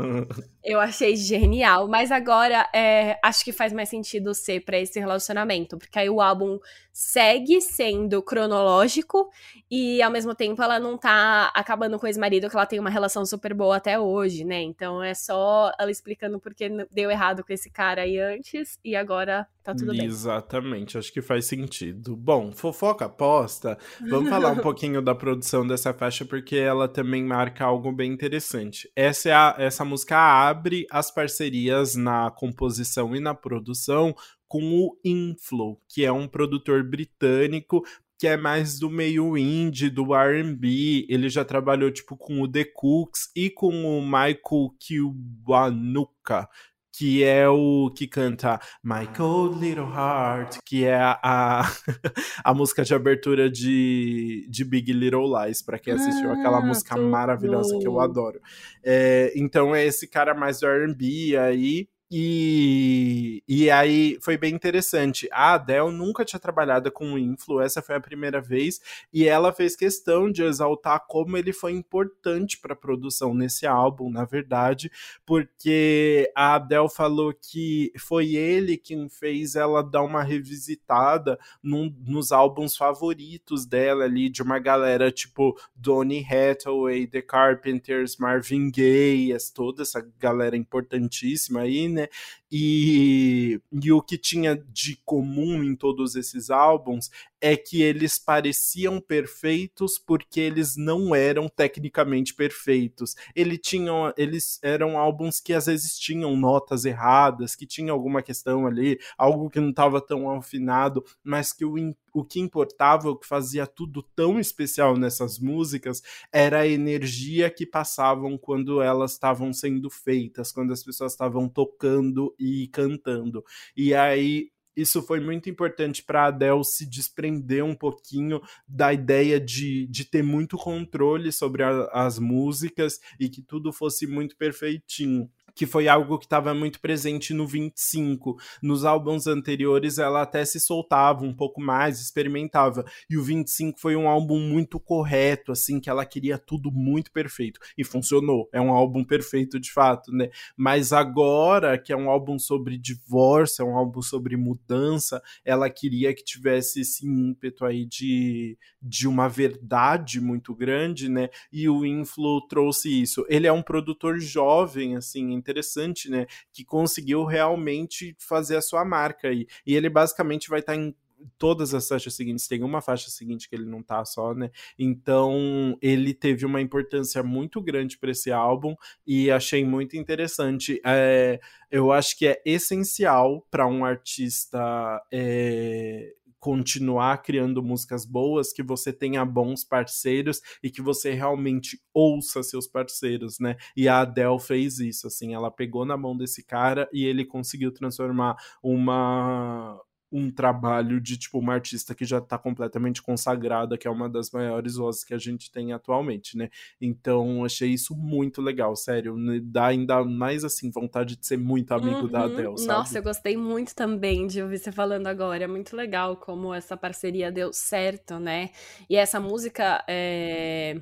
Eu achei genial, mas agora é, acho que faz mais sentido ser para esse relacionamento, porque aí o álbum segue sendo cronológico e ao mesmo tempo ela não tá acabando com o ex-marido, que ela tem uma relação super boa até hoje, né? Então é só ela explicando porque deu errado com esse cara aí antes e agora tá tudo bem. Exatamente, acho que faz sentido. Bom, fofoca aposta. Vamos falar um pouquinho da produção dessa faixa porque ela também marca algo bem interessante. Essa é a, essa música abre as parcerias na composição e na produção com o Inflow, que é um produtor britânico que é mais do meio indie, do R&B. Ele já trabalhou tipo com o The Cooks e com o Michael Kiwanuka, que é o que canta My Cold Little Heart, que é a, a, a música de abertura de, de Big Little Lies, para quem assistiu ah, aquela música maravilhosa que eu adoro. É, então é esse cara mais do R&B aí, E, e aí foi bem interessante. A Adele nunca tinha trabalhado com Influ, essa foi a primeira vez, e ela fez questão de exaltar como ele foi importante para a produção nesse álbum, na verdade, porque a Adele falou que foi ele quem fez ela dar uma revisitada num, nos álbuns favoritos dela ali, de uma galera tipo Donny Hathaway, The Carpenters, Marvin Gaye, toda essa galera importantíssima aí, né? E, e o que tinha de comum em todos esses álbuns é que eles pareciam perfeitos porque eles não eram tecnicamente perfeitos. Ele tinham, eles eram álbuns que às vezes tinham notas erradas, que tinha alguma questão ali, algo que não estava tão afinado, mas que o, o que importava, o que fazia tudo tão especial nessas músicas, era a energia que passavam quando elas estavam sendo feitas, quando as pessoas estavam tocando e cantando. E aí isso foi muito importante para a Adele se desprender um pouquinho da ideia de, de ter muito controle sobre a, as músicas e que tudo fosse muito perfeitinho que foi algo que estava muito presente no 25. Nos álbuns anteriores ela até se soltava um pouco mais, experimentava. E o 25 foi um álbum muito correto, assim, que ela queria tudo muito perfeito. E funcionou. É um álbum perfeito de fato, né? Mas agora, que é um álbum sobre divórcio, é um álbum sobre mudança, ela queria que tivesse esse ímpeto aí de, de uma verdade muito grande, né? E o Influ trouxe isso. Ele é um produtor jovem, assim, interessante, né? Que conseguiu realmente fazer a sua marca aí. E ele basicamente vai estar tá em todas as faixas seguintes, tem uma faixa seguinte que ele não tá só, né? Então, ele teve uma importância muito grande para esse álbum e achei muito interessante. É, eu acho que é essencial para um artista é, continuar criando músicas boas, que você tenha bons parceiros e que você realmente ouça seus parceiros, né? E a Adele fez isso, assim, ela pegou na mão desse cara e ele conseguiu transformar uma um trabalho de tipo uma artista que já está completamente consagrada, que é uma das maiores vozes que a gente tem atualmente, né? Então achei isso muito legal, sério, dá ainda mais assim vontade de ser muito amigo uhum. da Adele, sabe? Nossa, eu gostei muito também de ouvir você falando agora, é muito legal como essa parceria deu certo, né? E essa música é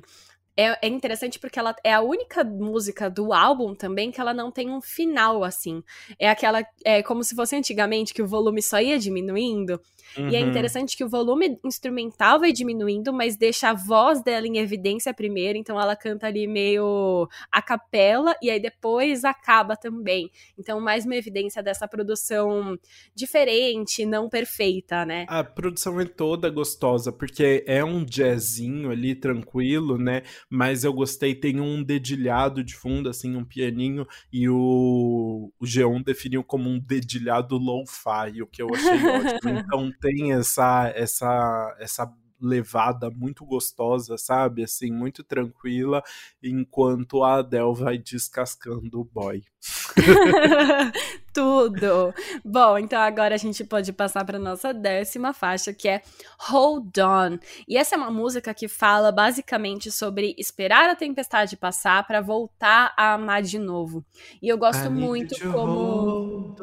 é, é, interessante porque ela é a única música do álbum também que ela não tem um final, assim. É aquela. É como se fosse antigamente que o volume só ia diminuindo. Uhum. E é uhum. interessante que o volume instrumental vai diminuindo, mas deixa a voz dela em evidência primeiro. Então ela canta ali meio a capela e aí depois acaba também. Então, mais uma evidência dessa produção diferente, não perfeita, né? A produção é toda gostosa, porque é um jazzinho ali tranquilo, né? Mas eu gostei, tem um dedilhado de fundo, assim, um pianinho, e o, o G1 definiu como um dedilhado low-fi, o que eu achei ótimo. Então tem essa essa essa levada muito gostosa, sabe? Assim, muito tranquila, enquanto a Adele vai descascando o boy. Tudo! Bom, então agora a gente pode passar para nossa décima faixa, que é Hold On. E essa é uma música que fala basicamente sobre esperar a tempestade passar para voltar a amar de novo. E eu gosto muito como.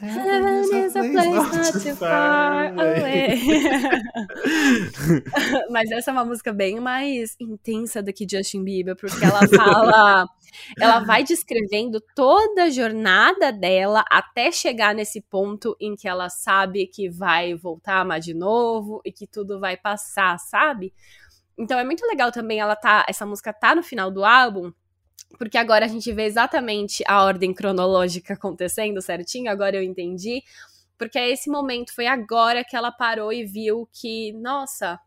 Heaven is a place not too far away. Mas essa é uma música bem mais intensa do que Justin Bieber, porque ela fala. Ela vai descrevendo toda a jornada dela até chegar nesse ponto em que ela sabe que vai voltar a amar de novo e que tudo vai passar, sabe? Então é muito legal também ela tá, essa música tá no final do álbum, porque agora a gente vê exatamente a ordem cronológica acontecendo certinho, agora eu entendi. Porque é esse momento, foi agora que ela parou e viu que, nossa,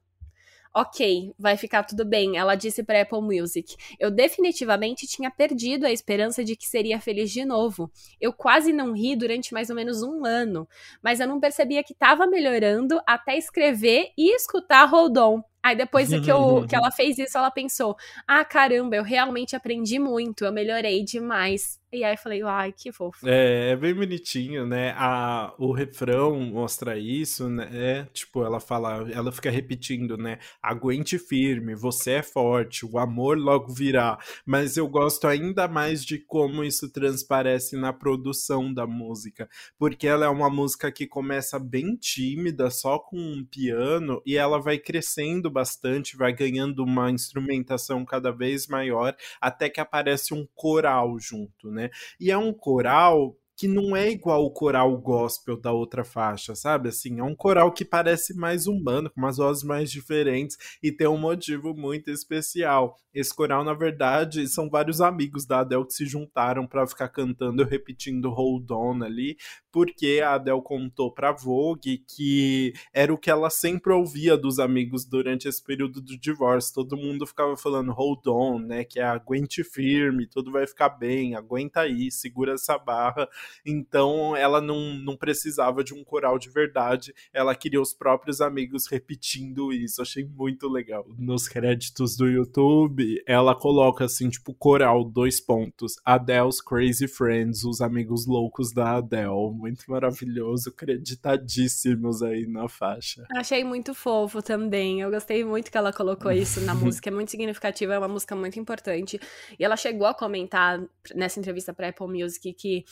ok, vai ficar tudo bem, ela disse para Apple Music. Eu definitivamente tinha perdido a esperança de que seria feliz de novo. Eu quase não ri durante mais ou menos um ano, mas eu não percebia que estava melhorando até escrever e escutar Hold On. Aí depois que, eu, que ela fez isso, ela pensou: ah, caramba, eu realmente aprendi muito, eu melhorei demais. E aí eu falei, ai, que fofo. É, é bem bonitinho, né? A, o refrão mostra isso, né? É, tipo, ela fala, ela fica repetindo, né? Aguente firme, você é forte, o amor logo virá. Mas eu gosto ainda mais de como isso transparece na produção da música, porque ela é uma música que começa bem tímida, só com um piano, e ela vai crescendo bastante, vai ganhando uma instrumentação cada vez maior, até que aparece um coral junto, né? E é um coral que não é igual o coral gospel da outra faixa, sabe? Assim, é um coral que parece mais humano, com umas vozes mais diferentes e tem um motivo muito especial. Esse coral, na verdade, são vários amigos da Adele que se juntaram para ficar cantando, repetindo Hold On ali, porque a Adele contou para Vogue que era o que ela sempre ouvia dos amigos durante esse período do divórcio. Todo mundo ficava falando Hold On, né? Que é aguente firme, tudo vai ficar bem, aguenta aí, segura essa barra. Então ela não, não precisava de um coral de verdade, ela queria os próprios amigos repetindo isso. Achei muito legal. Nos créditos do YouTube, ela coloca assim, tipo, coral, dois pontos. Adele's Crazy Friends, os amigos loucos da Adele. Muito maravilhoso, acreditadíssimos aí na faixa. Achei muito fofo também. Eu gostei muito que ela colocou isso na música. É muito significativa, é uma música muito importante. E ela chegou a comentar nessa entrevista para Apple Music que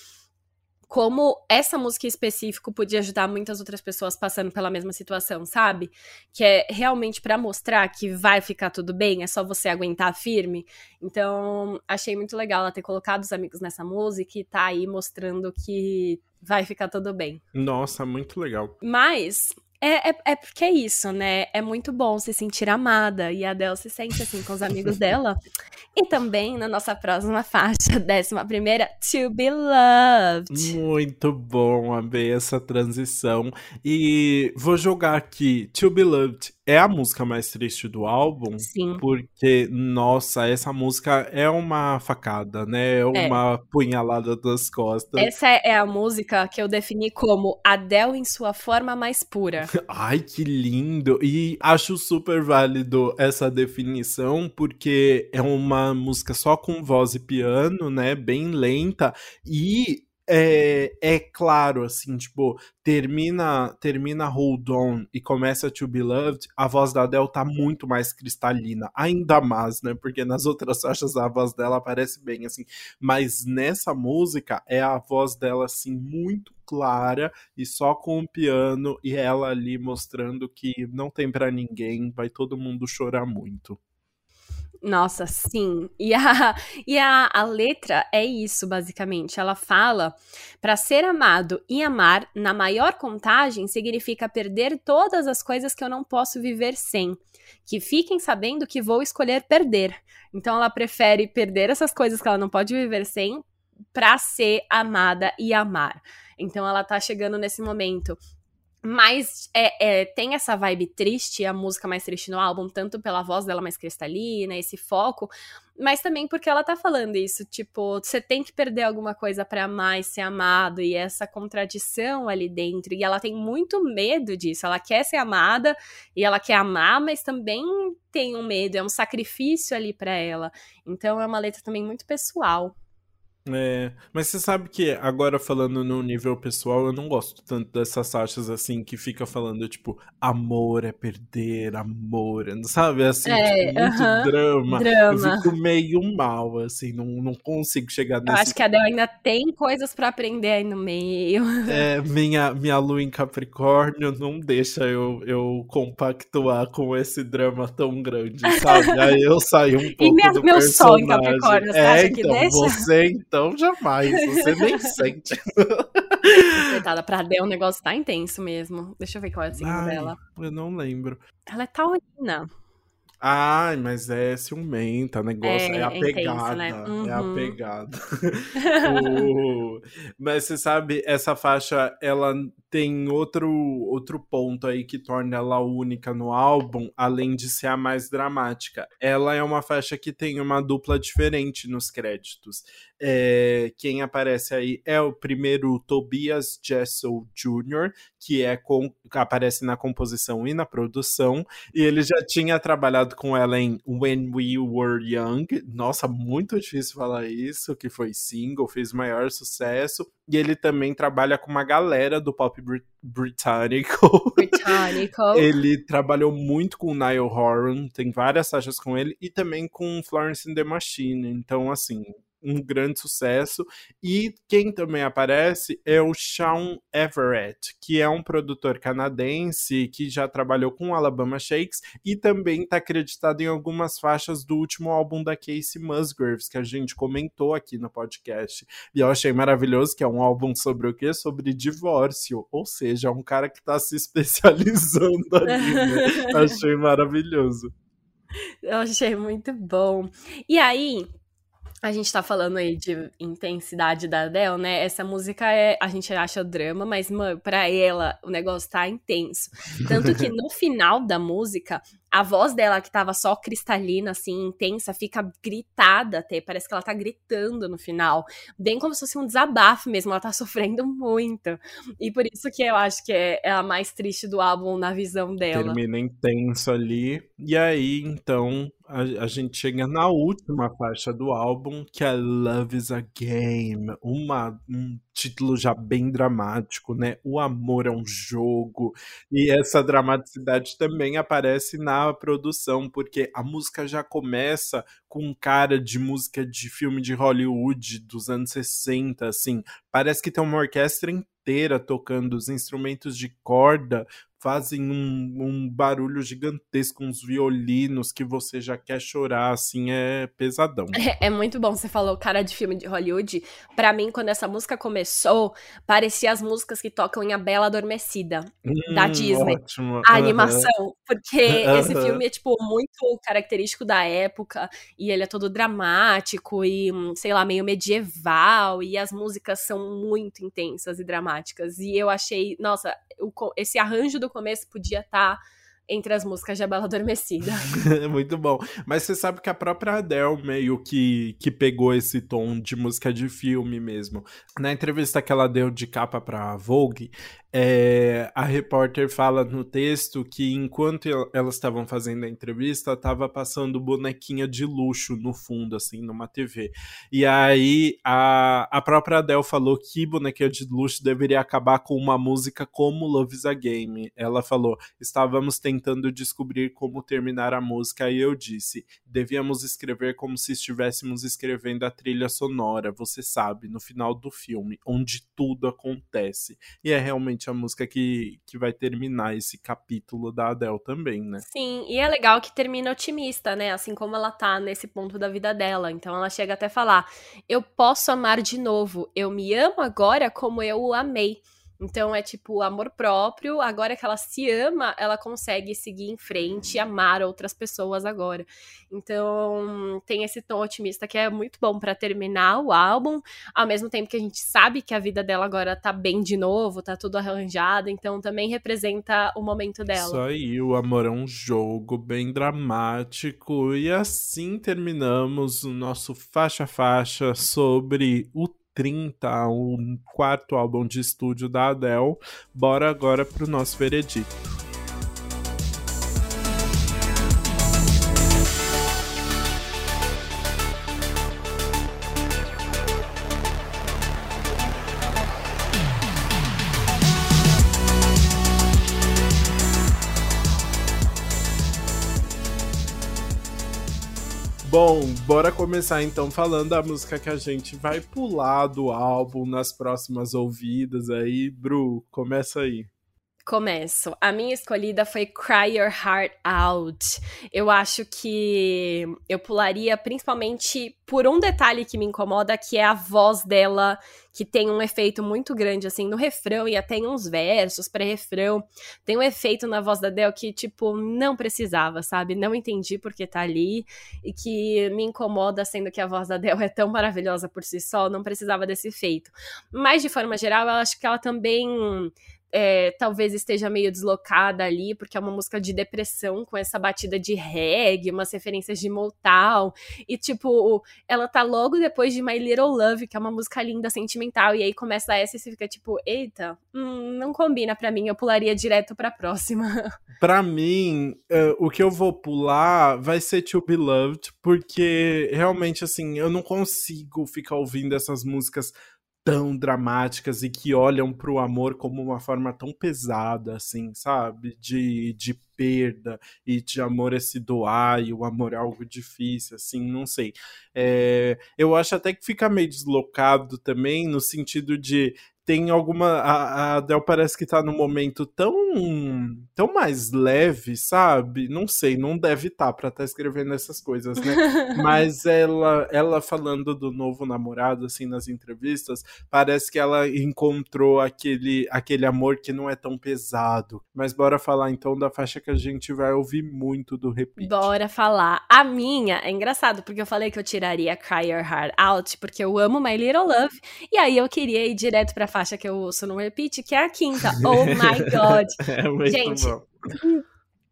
como essa música em específico podia ajudar muitas outras pessoas passando pela mesma situação, sabe? Que é realmente para mostrar que vai ficar tudo bem, é só você aguentar firme. Então, achei muito legal ela ter colocado os amigos nessa música e tá aí mostrando que vai ficar tudo bem. Nossa, muito legal. Mas é, é, é, porque é isso, né? É muito bom se sentir amada. E a Adele se sente assim com os amigos dela. E também na nossa próxima faixa, décima primeira, To Be Loved. Muito bom, amei essa transição. E vou jogar aqui, To Be Loved é a música mais triste do álbum. Sim. Porque, nossa, essa música é uma facada, né? É uma é. punhalada das costas. Essa é a música que eu defini como Adele em sua forma mais pura. Ai, que lindo! E acho super válido essa definição, porque é uma música só com voz e piano, né? Bem lenta. E é, é claro, assim, tipo, termina termina Hold On e começa To Be Loved, a voz da Adele tá muito mais cristalina, ainda mais, né? Porque nas outras faixas a voz dela aparece bem, assim. Mas nessa música é a voz dela, assim, muito clara e só com o piano e ela ali mostrando que não tem para ninguém, vai todo mundo chorar muito. Nossa, sim. E a, e a, a letra é isso, basicamente. Ela fala: para ser amado e amar, na maior contagem, significa perder todas as coisas que eu não posso viver sem. Que fiquem sabendo que vou escolher perder. Então ela prefere perder essas coisas que ela não pode viver sem para ser amada e amar. Então ela tá chegando nesse momento mas é, é, tem essa vibe triste, a música mais triste no álbum, tanto pela voz dela mais cristalina, esse foco, mas também porque ela tá falando isso, tipo, você tem que perder alguma coisa para amar e ser amado, e essa contradição ali dentro, e ela tem muito medo disso, ela quer ser amada e ela quer amar, mas também tem um medo, é um sacrifício ali para ela. Então é uma letra também muito pessoal. É, mas você sabe que agora falando no nível pessoal, eu não gosto tanto dessas faixas assim que fica falando tipo amor é perder, amor, sabe? Assim, é, tipo, muito uh -huh, drama. drama. Eu fico meio mal, assim, não, não consigo chegar nesse. Eu acho que a Adele ainda tem coisas para aprender aí no meio. É, minha, minha lua em Capricórnio não deixa eu, eu compactuar com esse drama tão grande, sabe? Aí eu saio um pouco e minha, do meu personagem. sol em Capricórnio, você é, acha que então, deixa? Você então jamais, você nem sente. Coitada, pra Adele o negócio tá intenso mesmo. Deixa eu ver qual é o signo dela. Eu não lembro. Ela é taurina. Ai, mas é ciumenta, negócio, é, é a pegada, né? uhum. é uhum. pegada. o... Mas você sabe, essa faixa, ela tem outro, outro ponto aí que torna ela única no álbum, além de ser a mais dramática. Ela é uma faixa que tem uma dupla diferente nos créditos. É, quem aparece aí é o primeiro Tobias Jessel Jr., que é com, aparece na composição e na produção, e ele já tinha trabalhado com ela em When We Were Young. Nossa, muito difícil falar isso, que foi single, fez maior sucesso. E ele também trabalha com uma galera do pop brit britânico. Britânico. ele trabalhou muito com Niall Horan, tem várias faixas com ele, e também com Florence and the Machine. Então, assim, um grande sucesso. E quem também aparece é o Sean Everett, que é um produtor canadense que já trabalhou com Alabama Shakes e também está acreditado em algumas faixas do último álbum da Casey Musgraves, que a gente comentou aqui no podcast. E eu achei maravilhoso que é um álbum sobre o quê? Sobre divórcio. Ou seja, é um cara que está se especializando ali, né? achei maravilhoso. Eu achei muito bom. E aí, a gente tá falando aí de intensidade da Adele, né? Essa música é. A gente acha drama, mas, mano, pra ela o negócio tá intenso. Tanto que no final da música, a voz dela, que tava só cristalina, assim, intensa, fica gritada até. Parece que ela tá gritando no final. Bem como se fosse um desabafo mesmo. Ela tá sofrendo muito. E por isso que eu acho que é, é a mais triste do álbum na visão dela. Termina intenso ali. E aí, então, a, a, gente chega na última faixa do álbum, que é Love is a Game. Uma, um título já bem dramático, né? O amor é um jogo. E essa dramaticidade também aparece na produção, porque a música já começa com cara de música de filme de Hollywood dos anos 60, assim. Parece que tem uma orquestra inteira tocando os instrumentos de corda fazem um, um, barulho gigantesco, uns violinos que você já quer chorar, assim, é pesadão. É, é, muito bom, você falou cara de filme de Hollywood. Para mim, quando essa música começou, parecia as músicas que tocam em A Bela Adormecida, hum, da Disney. Ótimo. A animação, porque esse filme é, tipo, muito característico da época, e ele é todo dramático e, sei lá, meio medieval, e as músicas são muito intensas e dramáticas. E eu achei, nossa, o, esse arranjo do começo podia estar tá entre as músicas de A Bela Adormecida. Muito bom. Mas você sabe que a própria Adele meio que, que pegou esse tom de música de filme mesmo. Na entrevista que ela deu de capa pra Vogue, é, a repórter fala no texto que enquanto elas estavam fazendo a entrevista, estava passando bonequinha de luxo no fundo, assim, numa TV. E aí a, a própria Adele falou que bonequinha de luxo deveria acabar com uma música como Love is a Game. Ela falou: estávamos tentando descobrir como terminar a música e eu disse: devíamos escrever como se estivéssemos escrevendo a trilha sonora, você sabe, no final do filme, onde tudo acontece. E é realmente a música que, que vai terminar esse capítulo da Adele também, né? Sim, e é legal que termina otimista, né? Assim como ela tá nesse ponto da vida dela. Então ela chega até falar: Eu posso amar de novo, eu me amo agora como eu o amei. Então é tipo amor próprio. Agora que ela se ama, ela consegue seguir em frente e amar outras pessoas agora. Então tem esse tom otimista que é muito bom para terminar o álbum, ao mesmo tempo que a gente sabe que a vida dela agora tá bem de novo, tá tudo arranjado, então também representa o momento dela. Isso aí, o amor é um jogo bem dramático e assim terminamos o nosso faixa faixa sobre o 30, o quarto álbum de estúdio da Adele. Bora agora pro nosso veredito. Bom, bora começar então falando da música que a gente vai pular do álbum nas próximas ouvidas aí. Bru, começa aí. Começo. A minha escolhida foi Cry Your Heart Out. Eu acho que eu pularia principalmente por um detalhe que me incomoda, que é a voz dela, que tem um efeito muito grande, assim, no refrão e até em uns versos, pré-refrão. Tem um efeito na voz da Del que, tipo, não precisava, sabe? Não entendi porque tá ali e que me incomoda, sendo que a voz da Del é tão maravilhosa por si só, não precisava desse efeito. Mas, de forma geral, eu acho que ela também é, talvez esteja meio deslocada ali, porque é uma música de depressão com essa batida de reggae, umas referências de Motown. E, tipo, ela tá logo depois de My Little Love, que é uma música linda, sentimental. E aí começa essa e você fica tipo, eita, hum, não combina pra mim, eu pularia direto pra próxima. Pra mim, uh, o que eu vou pular vai ser To Be Loved, porque realmente, assim, eu não consigo ficar ouvindo essas músicas tão dramáticas e que olham para o amor como uma forma tão pesada, assim, sabe? De, de perda e de amor é se doar e o amor é algo difícil, assim, não sei. É, eu acho até que fica meio deslocado também, no sentido de tem alguma. A, a Adele parece que tá num momento tão, tão mais leve, sabe? Não sei, não deve estar tá pra estar tá escrevendo essas coisas, né? Mas ela, ela falando do novo namorado, assim, nas entrevistas, parece que ela encontrou aquele, aquele amor que não é tão pesado. Mas bora falar então da faixa que a gente vai ouvir muito do repeat. Bora falar. A minha é engraçado, porque eu falei que eu tiraria Cry Your Heart Out, porque eu amo My Little Love, e aí eu queria ir direto pra faixa que eu ouço no repeat, que é a quinta. Oh my God. é muito Gente, bom.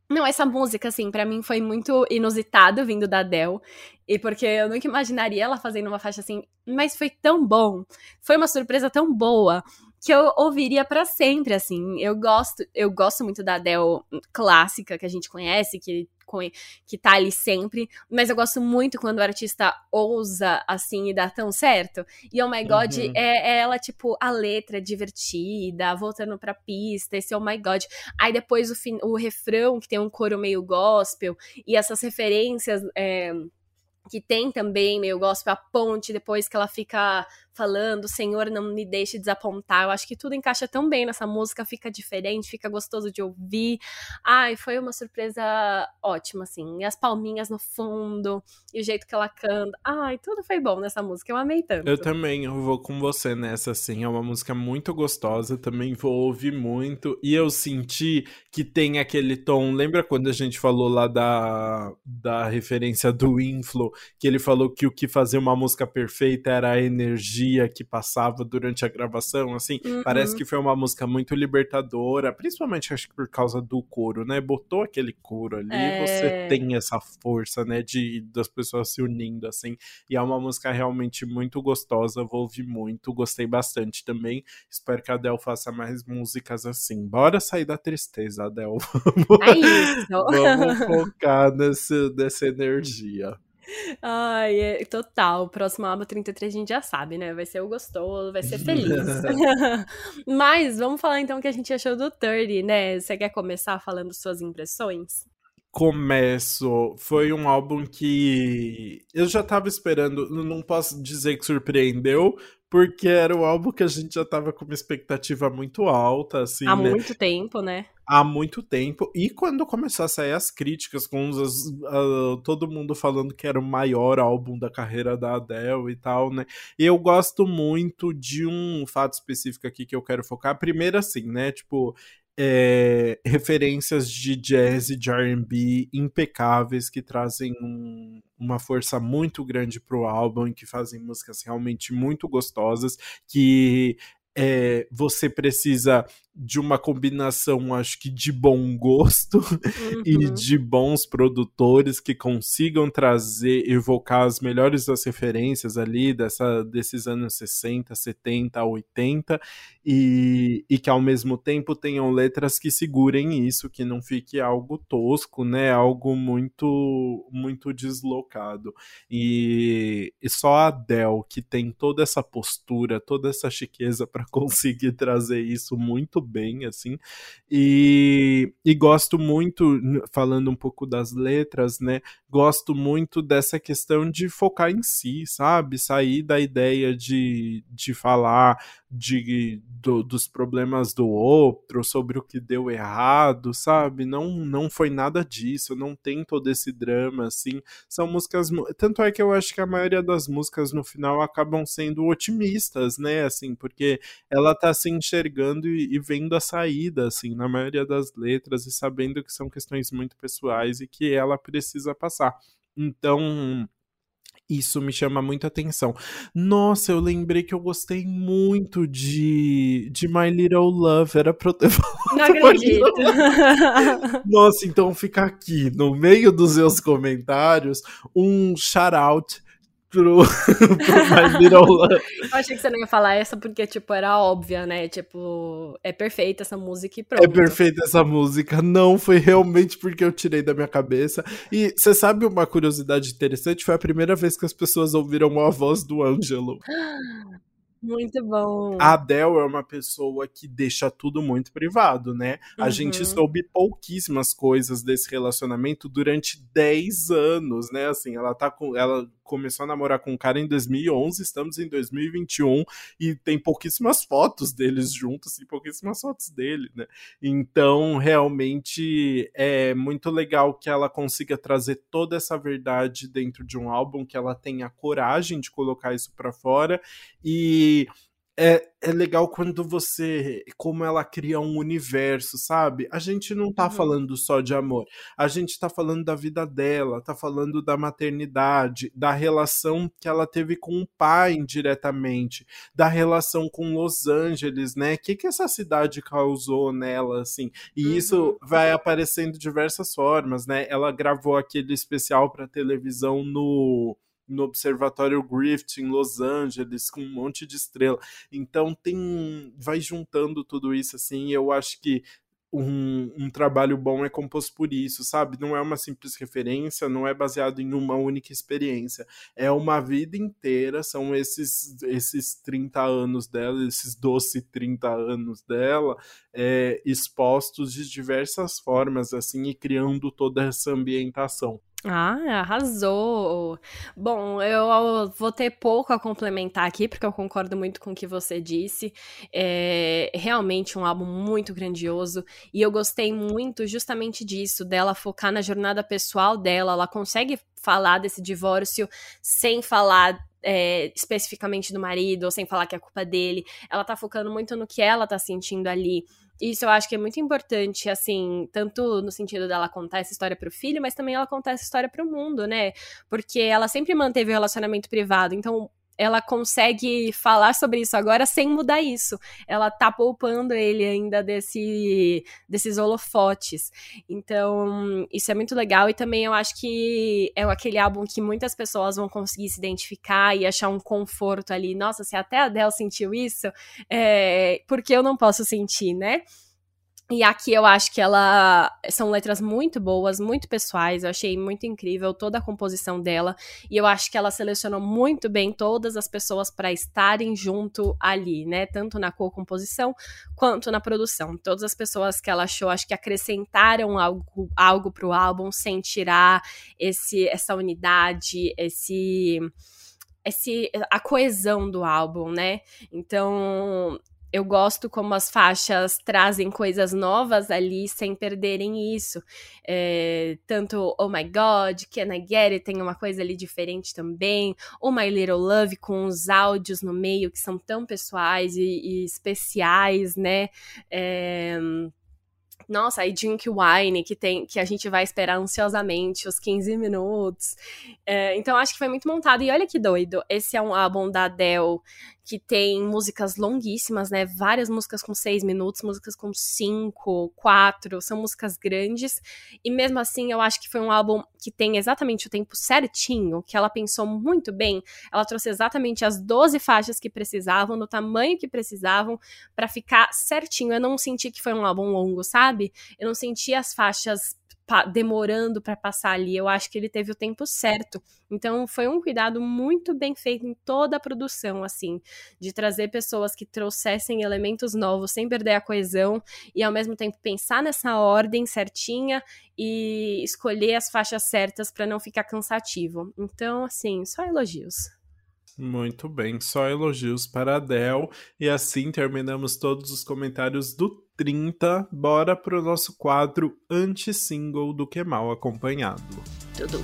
Não, essa música, assim, para mim foi muito inusitado vindo da Adele. E porque eu nunca imaginaria ela fazendo uma faixa assim, mas foi tão bom. Foi uma surpresa tão boa que eu ouviria para sempre, assim. Eu gosto, eu gosto muito da Adele clássica que a gente conhece, que que tá ali sempre, mas eu gosto muito quando o artista ousa assim e dá tão certo. E Oh My God uhum. é, é, ela, tipo, a letra divertida, voltando pra pista, esse Oh My God. Aí depois o, o refrão, que tem um coro meio gospel, e essas referências. É, que tem também meio gospel, a ponte, depois que ela fica falando, Senhor, não me deixe desapontar. Eu acho que tudo encaixa tão bem nessa música, fica diferente, fica gostoso de ouvir. Ai, foi uma surpresa ótima, assim. E as palminhas no fundo, e o jeito que ela canta. Ai, tudo foi bom nessa música, eu amei tanto. Eu também, eu vou com você nessa, assim. É uma música muito gostosa, também vou ouvir muito. E eu senti que tem aquele tom. Lembra quando a gente falou lá da, da referência do Inflo, que ele falou que o que fazia uma música perfeita era a energia que passava durante a gravação, assim, uhum. parece que foi uma música muito libertadora, principalmente acho que por causa do coro, né? Botou aquele coro ali, é... você tem essa força, né, de das pessoas se unindo assim, e é uma música realmente muito gostosa, vou ouvir muito, gostei bastante também. Espero que a Adele faça mais músicas assim. Bora sair da tristeza, Adele. É isso. Vamos focar nesse, nessa energia. Ai, é, total. O próximo álbum 33 a gente já sabe, né? Vai ser o gostoso, vai ser feliz. Mas vamos falar então o que a gente achou do 30, né? Você quer começar falando suas impressões? Começo. Foi um álbum que eu já tava esperando, não posso dizer que surpreendeu, porque era o álbum que a gente já tava com uma expectativa muito alta, assim. Há né? muito tempo, né? Há muito tempo. E quando começou a sair as críticas, com os, uh, todo mundo falando que era o maior álbum da carreira da Adele e tal, né? E eu gosto muito de um fato específico aqui que eu quero focar. Primeiro, assim, né? Tipo, é, referências de jazz e de R&B impecáveis que trazem um, uma força muito grande pro álbum e que fazem músicas realmente muito gostosas que é, você precisa de uma combinação, acho que de bom gosto uhum. e de bons produtores que consigam trazer, evocar as melhores das referências ali dessa, desses anos 60, 70, 80 e, e que ao mesmo tempo tenham letras que segurem isso, que não fique algo tosco, né? Algo muito, muito deslocado. E, e só a Adele, que tem toda essa postura, toda essa chiqueza para conseguir trazer isso muito bem, assim. E, e gosto muito, falando um pouco das letras, né? Gosto muito dessa questão de focar em si, sabe? Sair da ideia de, de falar de, do, dos problemas do outro, sobre o que deu errado, sabe? Não, não foi nada disso, não tem todo esse drama, assim. São músicas. Tanto é que eu acho que a maioria das músicas no final acabam sendo otimistas, né? Assim, porque ela tá se enxergando e, e vendo a saída, assim, na maioria das letras e sabendo que são questões muito pessoais e que ela precisa passar. Então Isso me chama muita atenção. Nossa, eu lembrei que eu gostei muito de, de My Little Love. Era pra eu ter falado. Não acredito. Nossa, então fica aqui, no meio dos seus comentários, um shout-out pro, pro My Little Love. Eu achei que você não ia falar essa porque, tipo, era óbvia, né? Tipo, é perfeita essa música e pronto. É perfeita essa música. Não, foi realmente porque eu tirei da minha cabeça. E você sabe uma curiosidade interessante? Foi a primeira vez que as pessoas ouviram a voz do Ângelo. Muito bom. A Adele é uma pessoa que deixa tudo muito privado, né? A Uhum. gente soube pouquíssimas coisas desse relacionamento durante 10 anos, né? Assim, ela tá com ela começou a namorar com um cara em 2011, estamos em 2021 e tem pouquíssimas fotos deles juntos e pouquíssimas fotos dele, né? Então, realmente é muito legal que ela consiga trazer toda essa verdade dentro de um álbum, que ela tenha coragem de colocar isso pra fora e é, é legal quando você. Como ela cria um universo, sabe? A gente não tá Uhum. falando só de amor. A gente tá falando da vida dela, tá falando da maternidade, da relação que ela teve com o pai indiretamente, da relação com Los Angeles, né? O que, que essa cidade causou nela, assim? E Uhum. isso vai aparecendo de diversas formas, né? Ela gravou aquele especial pra televisão no no Observatório Griffith em Los Angeles com um monte de estrela. Então tem vai juntando tudo isso assim, eu acho que um, um trabalho bom é composto por isso, sabe? Não é uma simples referência, não é baseado em uma única experiência. É uma vida inteira, são esses, esses 30 anos dela, esses doce 30 anos dela, é, expostos de diversas formas, assim, e criando toda essa ambientação. Ah, arrasou! Bom, eu vou ter pouco a complementar aqui, porque eu concordo muito com o que você disse. É realmente um álbum muito grandioso, e eu gostei muito justamente disso, dela focar na jornada pessoal dela. Ela consegue falar desse divórcio sem falar é, especificamente do marido, ou sem falar que é culpa dele. Ela tá focando muito no que ela tá sentindo ali. Isso eu acho que é muito importante, assim, tanto no sentido dela contar essa história pro filho, mas também ela contar essa história pro mundo, né? Porque ela sempre manteve o relacionamento privado, então ela consegue falar sobre isso agora sem mudar isso. Ela tá poupando ele ainda desse, desses holofotes. Então, isso é muito legal e também eu acho que é aquele álbum que muitas pessoas vão conseguir se identificar e achar um conforto ali. Nossa, se até a Adele sentiu isso, é, por que eu não posso sentir, né? E aqui eu acho que ela são letras muito boas, muito pessoais. Eu achei muito incrível toda a composição dela e eu acho que ela selecionou muito bem todas as pessoas para estarem junto ali, né? Tanto na co-composição quanto na produção. Todas as pessoas que ela achou, acho que acrescentaram algo, algo pro álbum sem tirar esse, essa unidade, esse, esse, a coesão do álbum, né? Então eu gosto como as faixas trazem coisas novas ali sem perderem isso. É, tanto Oh My God, Can I Get It tem uma coisa ali diferente também. Oh My Little Love com os áudios no meio que são tão pessoais e, e especiais, né? É, nossa, aí Drink Wine, que tem que a gente vai esperar ansiosamente os 15 minutos. É, então acho que foi muito montado. E olha que doido, esse é um álbum da Adele que tem músicas longuíssimas, né? Várias músicas com seis minutos, músicas com cinco, quatro, são músicas grandes. E mesmo assim, eu acho que foi um álbum que tem exatamente o tempo certinho, que ela pensou muito bem. Ela trouxe exatamente as 12 faixas que precisavam, no tamanho que precisavam, para ficar certinho. Eu não senti que foi um álbum longo, sabe? Eu não senti as faixas demorando para passar ali. Eu acho que ele teve o tempo certo. Então foi um cuidado muito bem feito em toda a produção, assim, de trazer pessoas que trouxessem elementos novos sem perder a coesão e ao mesmo tempo pensar nessa ordem certinha e escolher as faixas certas para não ficar cansativo. Então, assim, só elogios. Muito bem, só elogios para a. E assim terminamos todos os comentários do 30. Bora pro nosso quadro anti-single do Que Mal Acompanhado. Tudo.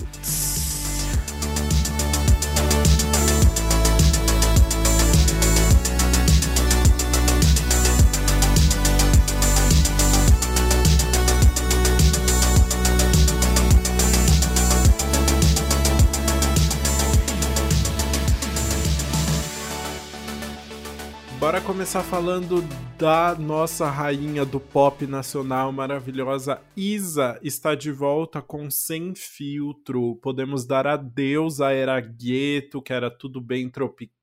Bora começar falando da nossa rainha do pop nacional maravilhosa. Isa está de volta com Sem Filtro. Podemos dar adeus à era gueto, que era tudo bem tropical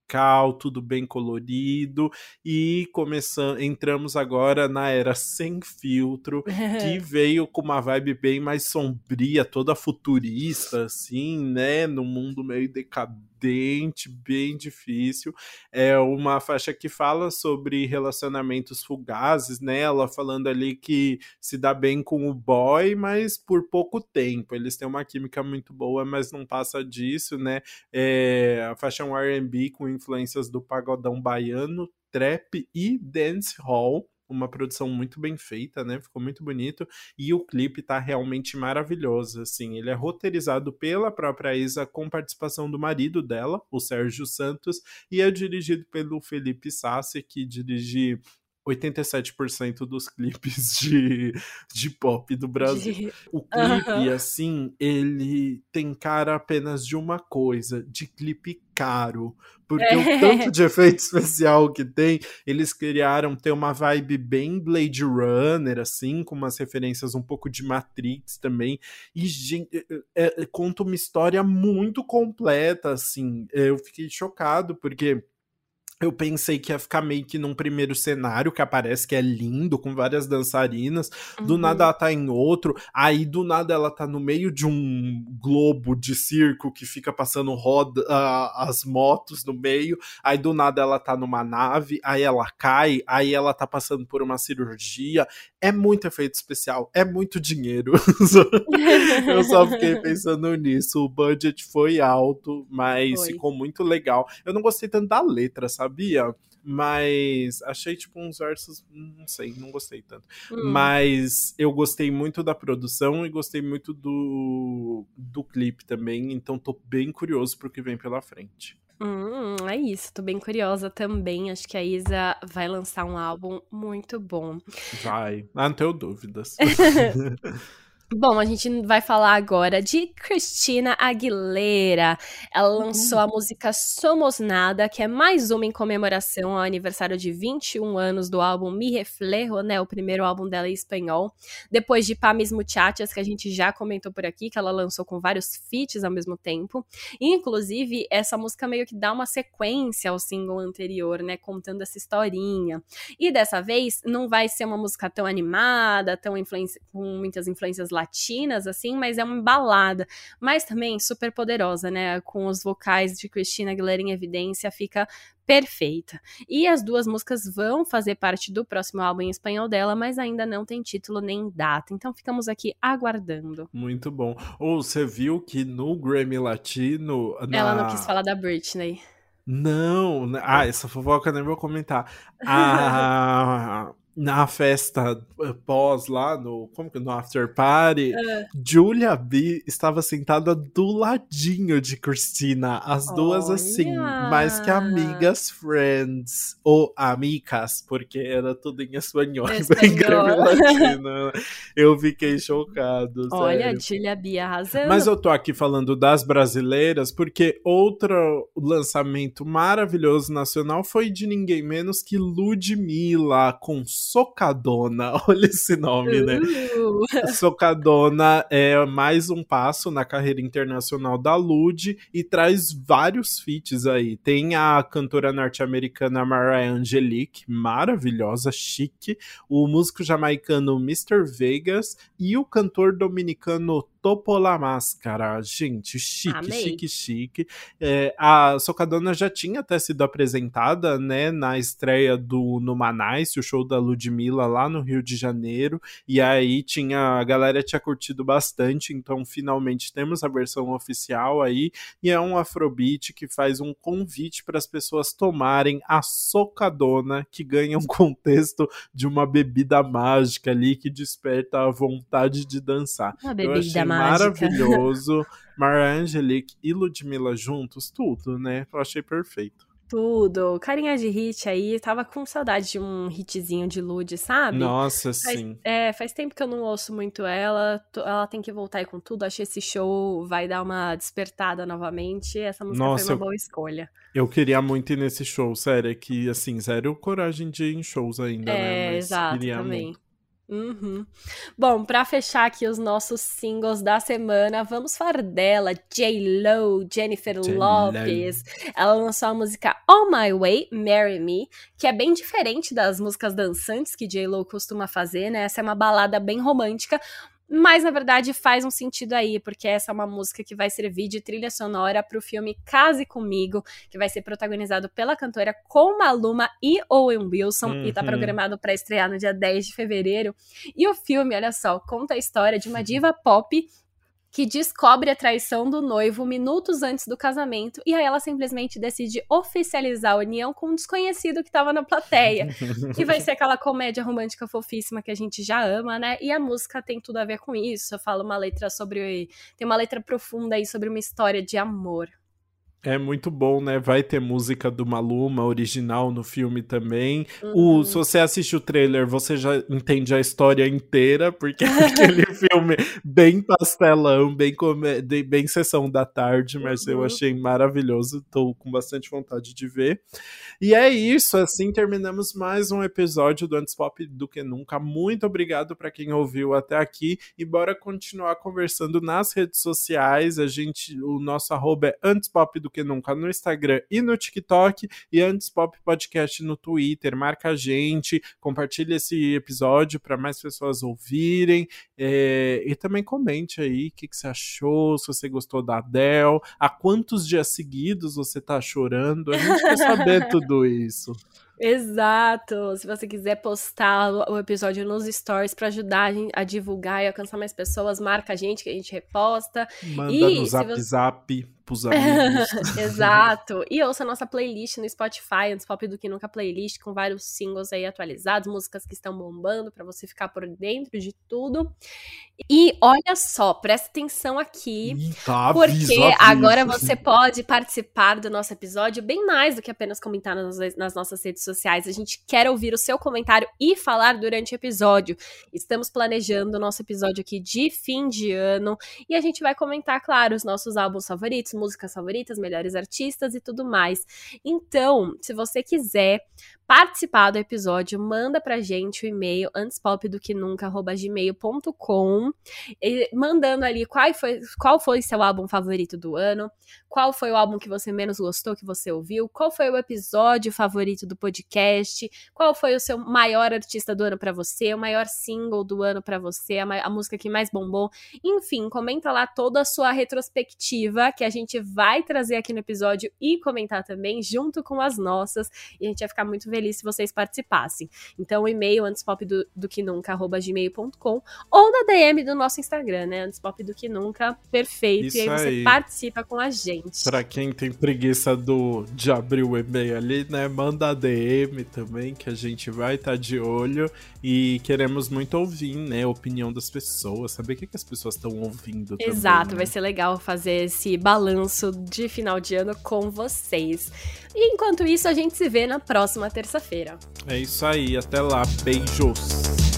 tudo bem colorido e começamos, entramos agora na era sem filtro, que veio com uma vibe bem mais sombria, toda futurista assim, né, no mundo meio decadente bem difícil. É uma faixa que fala sobre relacionamentos fugazes, né? Ela falando ali que se dá bem com o boy, mas por pouco tempo. Eles têm uma química muito boa, mas não passa disso, né? É, a faixa é um R&B com influências do pagodão baiano, trap e dancehall uma produção muito bem feita, né? Ficou muito bonito e o clipe tá realmente maravilhoso, assim. Ele é roteirizado pela própria Isa com participação do marido dela, o Sérgio Santos, e é dirigido pelo Felipe Sassi, que dirige 87% dos clipes de, de pop do Brasil. De... O clipe, uhum. assim, ele tem cara apenas de uma coisa, de clipe caro. Porque é. o tanto de efeito especial que tem, eles criaram ter uma vibe bem Blade Runner, assim, com umas referências um pouco de Matrix também. E gente, é, é, conta uma história muito completa, assim. Eu fiquei chocado, porque eu pensei que ia ficar meio que num primeiro cenário que aparece que é lindo, com várias dançarinas. Uhum. Do nada ela tá em outro. Aí do nada ela tá no meio de um globo de circo que fica passando roda, uh, as motos no meio. Aí do nada ela tá numa nave. Aí ela cai. Aí ela tá passando por uma cirurgia. É muito efeito especial. É muito dinheiro. eu só fiquei pensando nisso. O budget foi alto, mas foi. ficou muito legal. Eu não gostei tanto da letra, sabe? Sabia, mas achei tipo uns versos, não sei, não gostei tanto. Hum. Mas eu gostei muito da produção e gostei muito do, do clipe também, então tô bem curioso pro que vem pela frente. Hum, é isso, tô bem curiosa também. Acho que a Isa vai lançar um álbum muito bom. Vai, ah, não tenho dúvidas. Bom, a gente vai falar agora de Cristina Aguilera. Ela lançou uhum. a música Somos Nada, que é mais uma em comemoração ao aniversário de 21 anos do álbum Mi Reflejo, né? O primeiro álbum dela em espanhol. Depois de Pamis Muchachas, que a gente já comentou por aqui, que ela lançou com vários feats ao mesmo tempo. Inclusive, essa música meio que dá uma sequência ao single anterior, né? Contando essa historinha. E dessa vez, não vai ser uma música tão animada, tão com muitas influências lá latinas, assim, mas é uma balada. Mas também super poderosa, né? Com os vocais de Christina Aguilera em evidência, fica perfeita. E as duas músicas vão fazer parte do próximo álbum em espanhol dela, mas ainda não tem título nem data. Então ficamos aqui aguardando. Muito bom. Ou você viu que no Grammy Latino. Na... Ela não quis falar da Britney. Não, ah, essa fofoca eu nem vou comentar. A, na festa eh, pós lá no como que no after party, é. Julia B estava sentada do ladinho de Christina, as Olha. duas assim, mais que amigas friends ou amigas, porque era tudo em espanhol, espanhol. Eu fiquei chocado, Olha, Julia B arrasando. Mas eu tô aqui falando das brasileiras porque outro lançamento maravilhoso nacional foi de ninguém menos que Ludmilla com Socadona. Olha esse nome, né? Uh. Socadona é mais um passo na carreira internacional da Lud e traz vários feats aí. Tem a cantora norte-americana Mariah Angelique, maravilhosa, chique, o músico jamaicano Mr. Vegas e o cantor dominicano Topo La Máscara. Gente, chique, Amei. chique, chique. É, a Socadona já tinha até sido apresentada, né, na estreia do Numanice, o show da Ludmilla lá no Rio de Janeiro, e aí tinha, a galera tinha curtido bastante, então finalmente temos a versão oficial aí, e é um afrobeat que faz um convite para as pessoas tomarem a Socadona, que ganha um contexto de uma bebida mágica ali que desperta a vontade de dançar. Uma bebida maravilhoso. Mara Angelique e Ludmilla juntos, tudo, né? Eu achei perfeito. tudo. Carinha de hit aí. Tava com saudade de um hitzinho de Lud, sabe? Nossa, faz, sim. É, faz tempo que eu não ouço muito ela. Ela tem que voltar aí com tudo. Que esse show vai dar uma despertada novamente. Essa música Nossa, foi uma boa escolha. Eu queria muito ir nesse show, sério. É que, assim, zero coragem de ir em shows ainda, é, né? Mas exato, também. Muito. Uhum. Bom, para fechar aqui os nossos singles da semana, vamos falar dela, J. Lo, Jennifer J. Lopez. Ela lançou a música On My Way, Marry Me, que é bem diferente das músicas dançantes que J. Lo costuma fazer, né? Essa é uma balada bem romântica, mas na verdade faz um sentido aí, porque essa é uma música que vai servir de trilha sonora para o filme Case Comigo, que vai ser protagonizado pela cantora com Maluma e Owen Wilson uhum. e tá uhum. programado para estrear no dia 10 de fevereiro. E o filme, olha só, conta a história de uma diva pop que descobre a traição do noivo minutos antes do casamento e aí ela simplesmente decide oficializar a união com um desconhecido que estava na plateia. que vai ser aquela comédia romântica fofíssima que a gente já ama, né? E a música tem tudo a ver com isso. Eu falo uma letra sobre tem uma letra profunda aí sobre uma história de amor. É muito bom, né? Vai ter música do Maluma original no filme também. Uhum. O, se você assiste o trailer, você já entende a história inteira, porque é aquele filme bem pastelão, bem, come... bem sessão da tarde, mas uhum. eu achei maravilhoso. Tô com bastante vontade de ver. E é isso, assim terminamos mais um episódio do Antes Pop do que nunca. Muito obrigado para quem ouviu até aqui e bora continuar conversando nas redes sociais. A gente, o nosso arroba é Antes Pop do que nunca no Instagram e no TikTok e antes Pop Podcast no Twitter. Marca a gente, compartilha esse episódio para mais pessoas ouvirem é, e também comente aí o que, que, você achou, se você gostou da Adele, há quantos dias seguidos você tá chorando. A gente quer saber tudo isso. Exato. Se você quiser postar o episódio nos stories para ajudar a, divulgar e alcançar mais pessoas, marca a gente que a gente reposta. Manda e no zap você... zap pros amigos. Exato. E ouça a nossa playlist no Spotify, antes pop do que nunca playlist, com vários singles aí atualizados, músicas que estão bombando para você ficar por dentro de tudo. E olha só, presta atenção aqui, tá, porque agora você pode participar do nosso episódio bem mais do que apenas comentar nas, nas nossas redes sociais. A gente quer ouvir o seu comentário e falar durante o episódio. Estamos planejando o nosso episódio aqui de fim de ano e a gente vai comentar, claro, os nossos álbuns favoritos, músicas favoritas, melhores artistas e tudo mais. Então, se você quiser participar do episódio, manda pra gente o e-mail antespopdoquenunca@gmail.com, mandando ali qual foi qual foi seu álbum favorito do ano, qual foi o álbum que você menos gostou que você ouviu, qual foi o episódio favorito do podcast, qual foi o seu maior artista do ano para você, o maior single do ano para você, a, a música que mais bombou, enfim, comenta lá toda a sua retrospectiva que a gente vai trazer aqui no episódio e comentar também junto com as nossas, e a gente vai ficar muito feliz feliz se vocês participassem. Então, o e-mail antespop do, do que nunca, arroba gmail.com, ou na DM do nosso Instagram, né? Antespop do que nunca, perfeito. Isso e aí, aí, você participa com a gente. Pra quem tem preguiça do, de abrir o e-mail ali, né? Manda a DM também, que a gente vai estar tá de olho. E queremos muito ouvir, né? A opinião das pessoas, saber o que, que as pessoas estão ouvindo. Exato, também, né? vai ser legal fazer esse balanço de final de ano com vocês. E enquanto isso, a gente se vê na próxima terça-feira. É isso aí, até lá, beijos!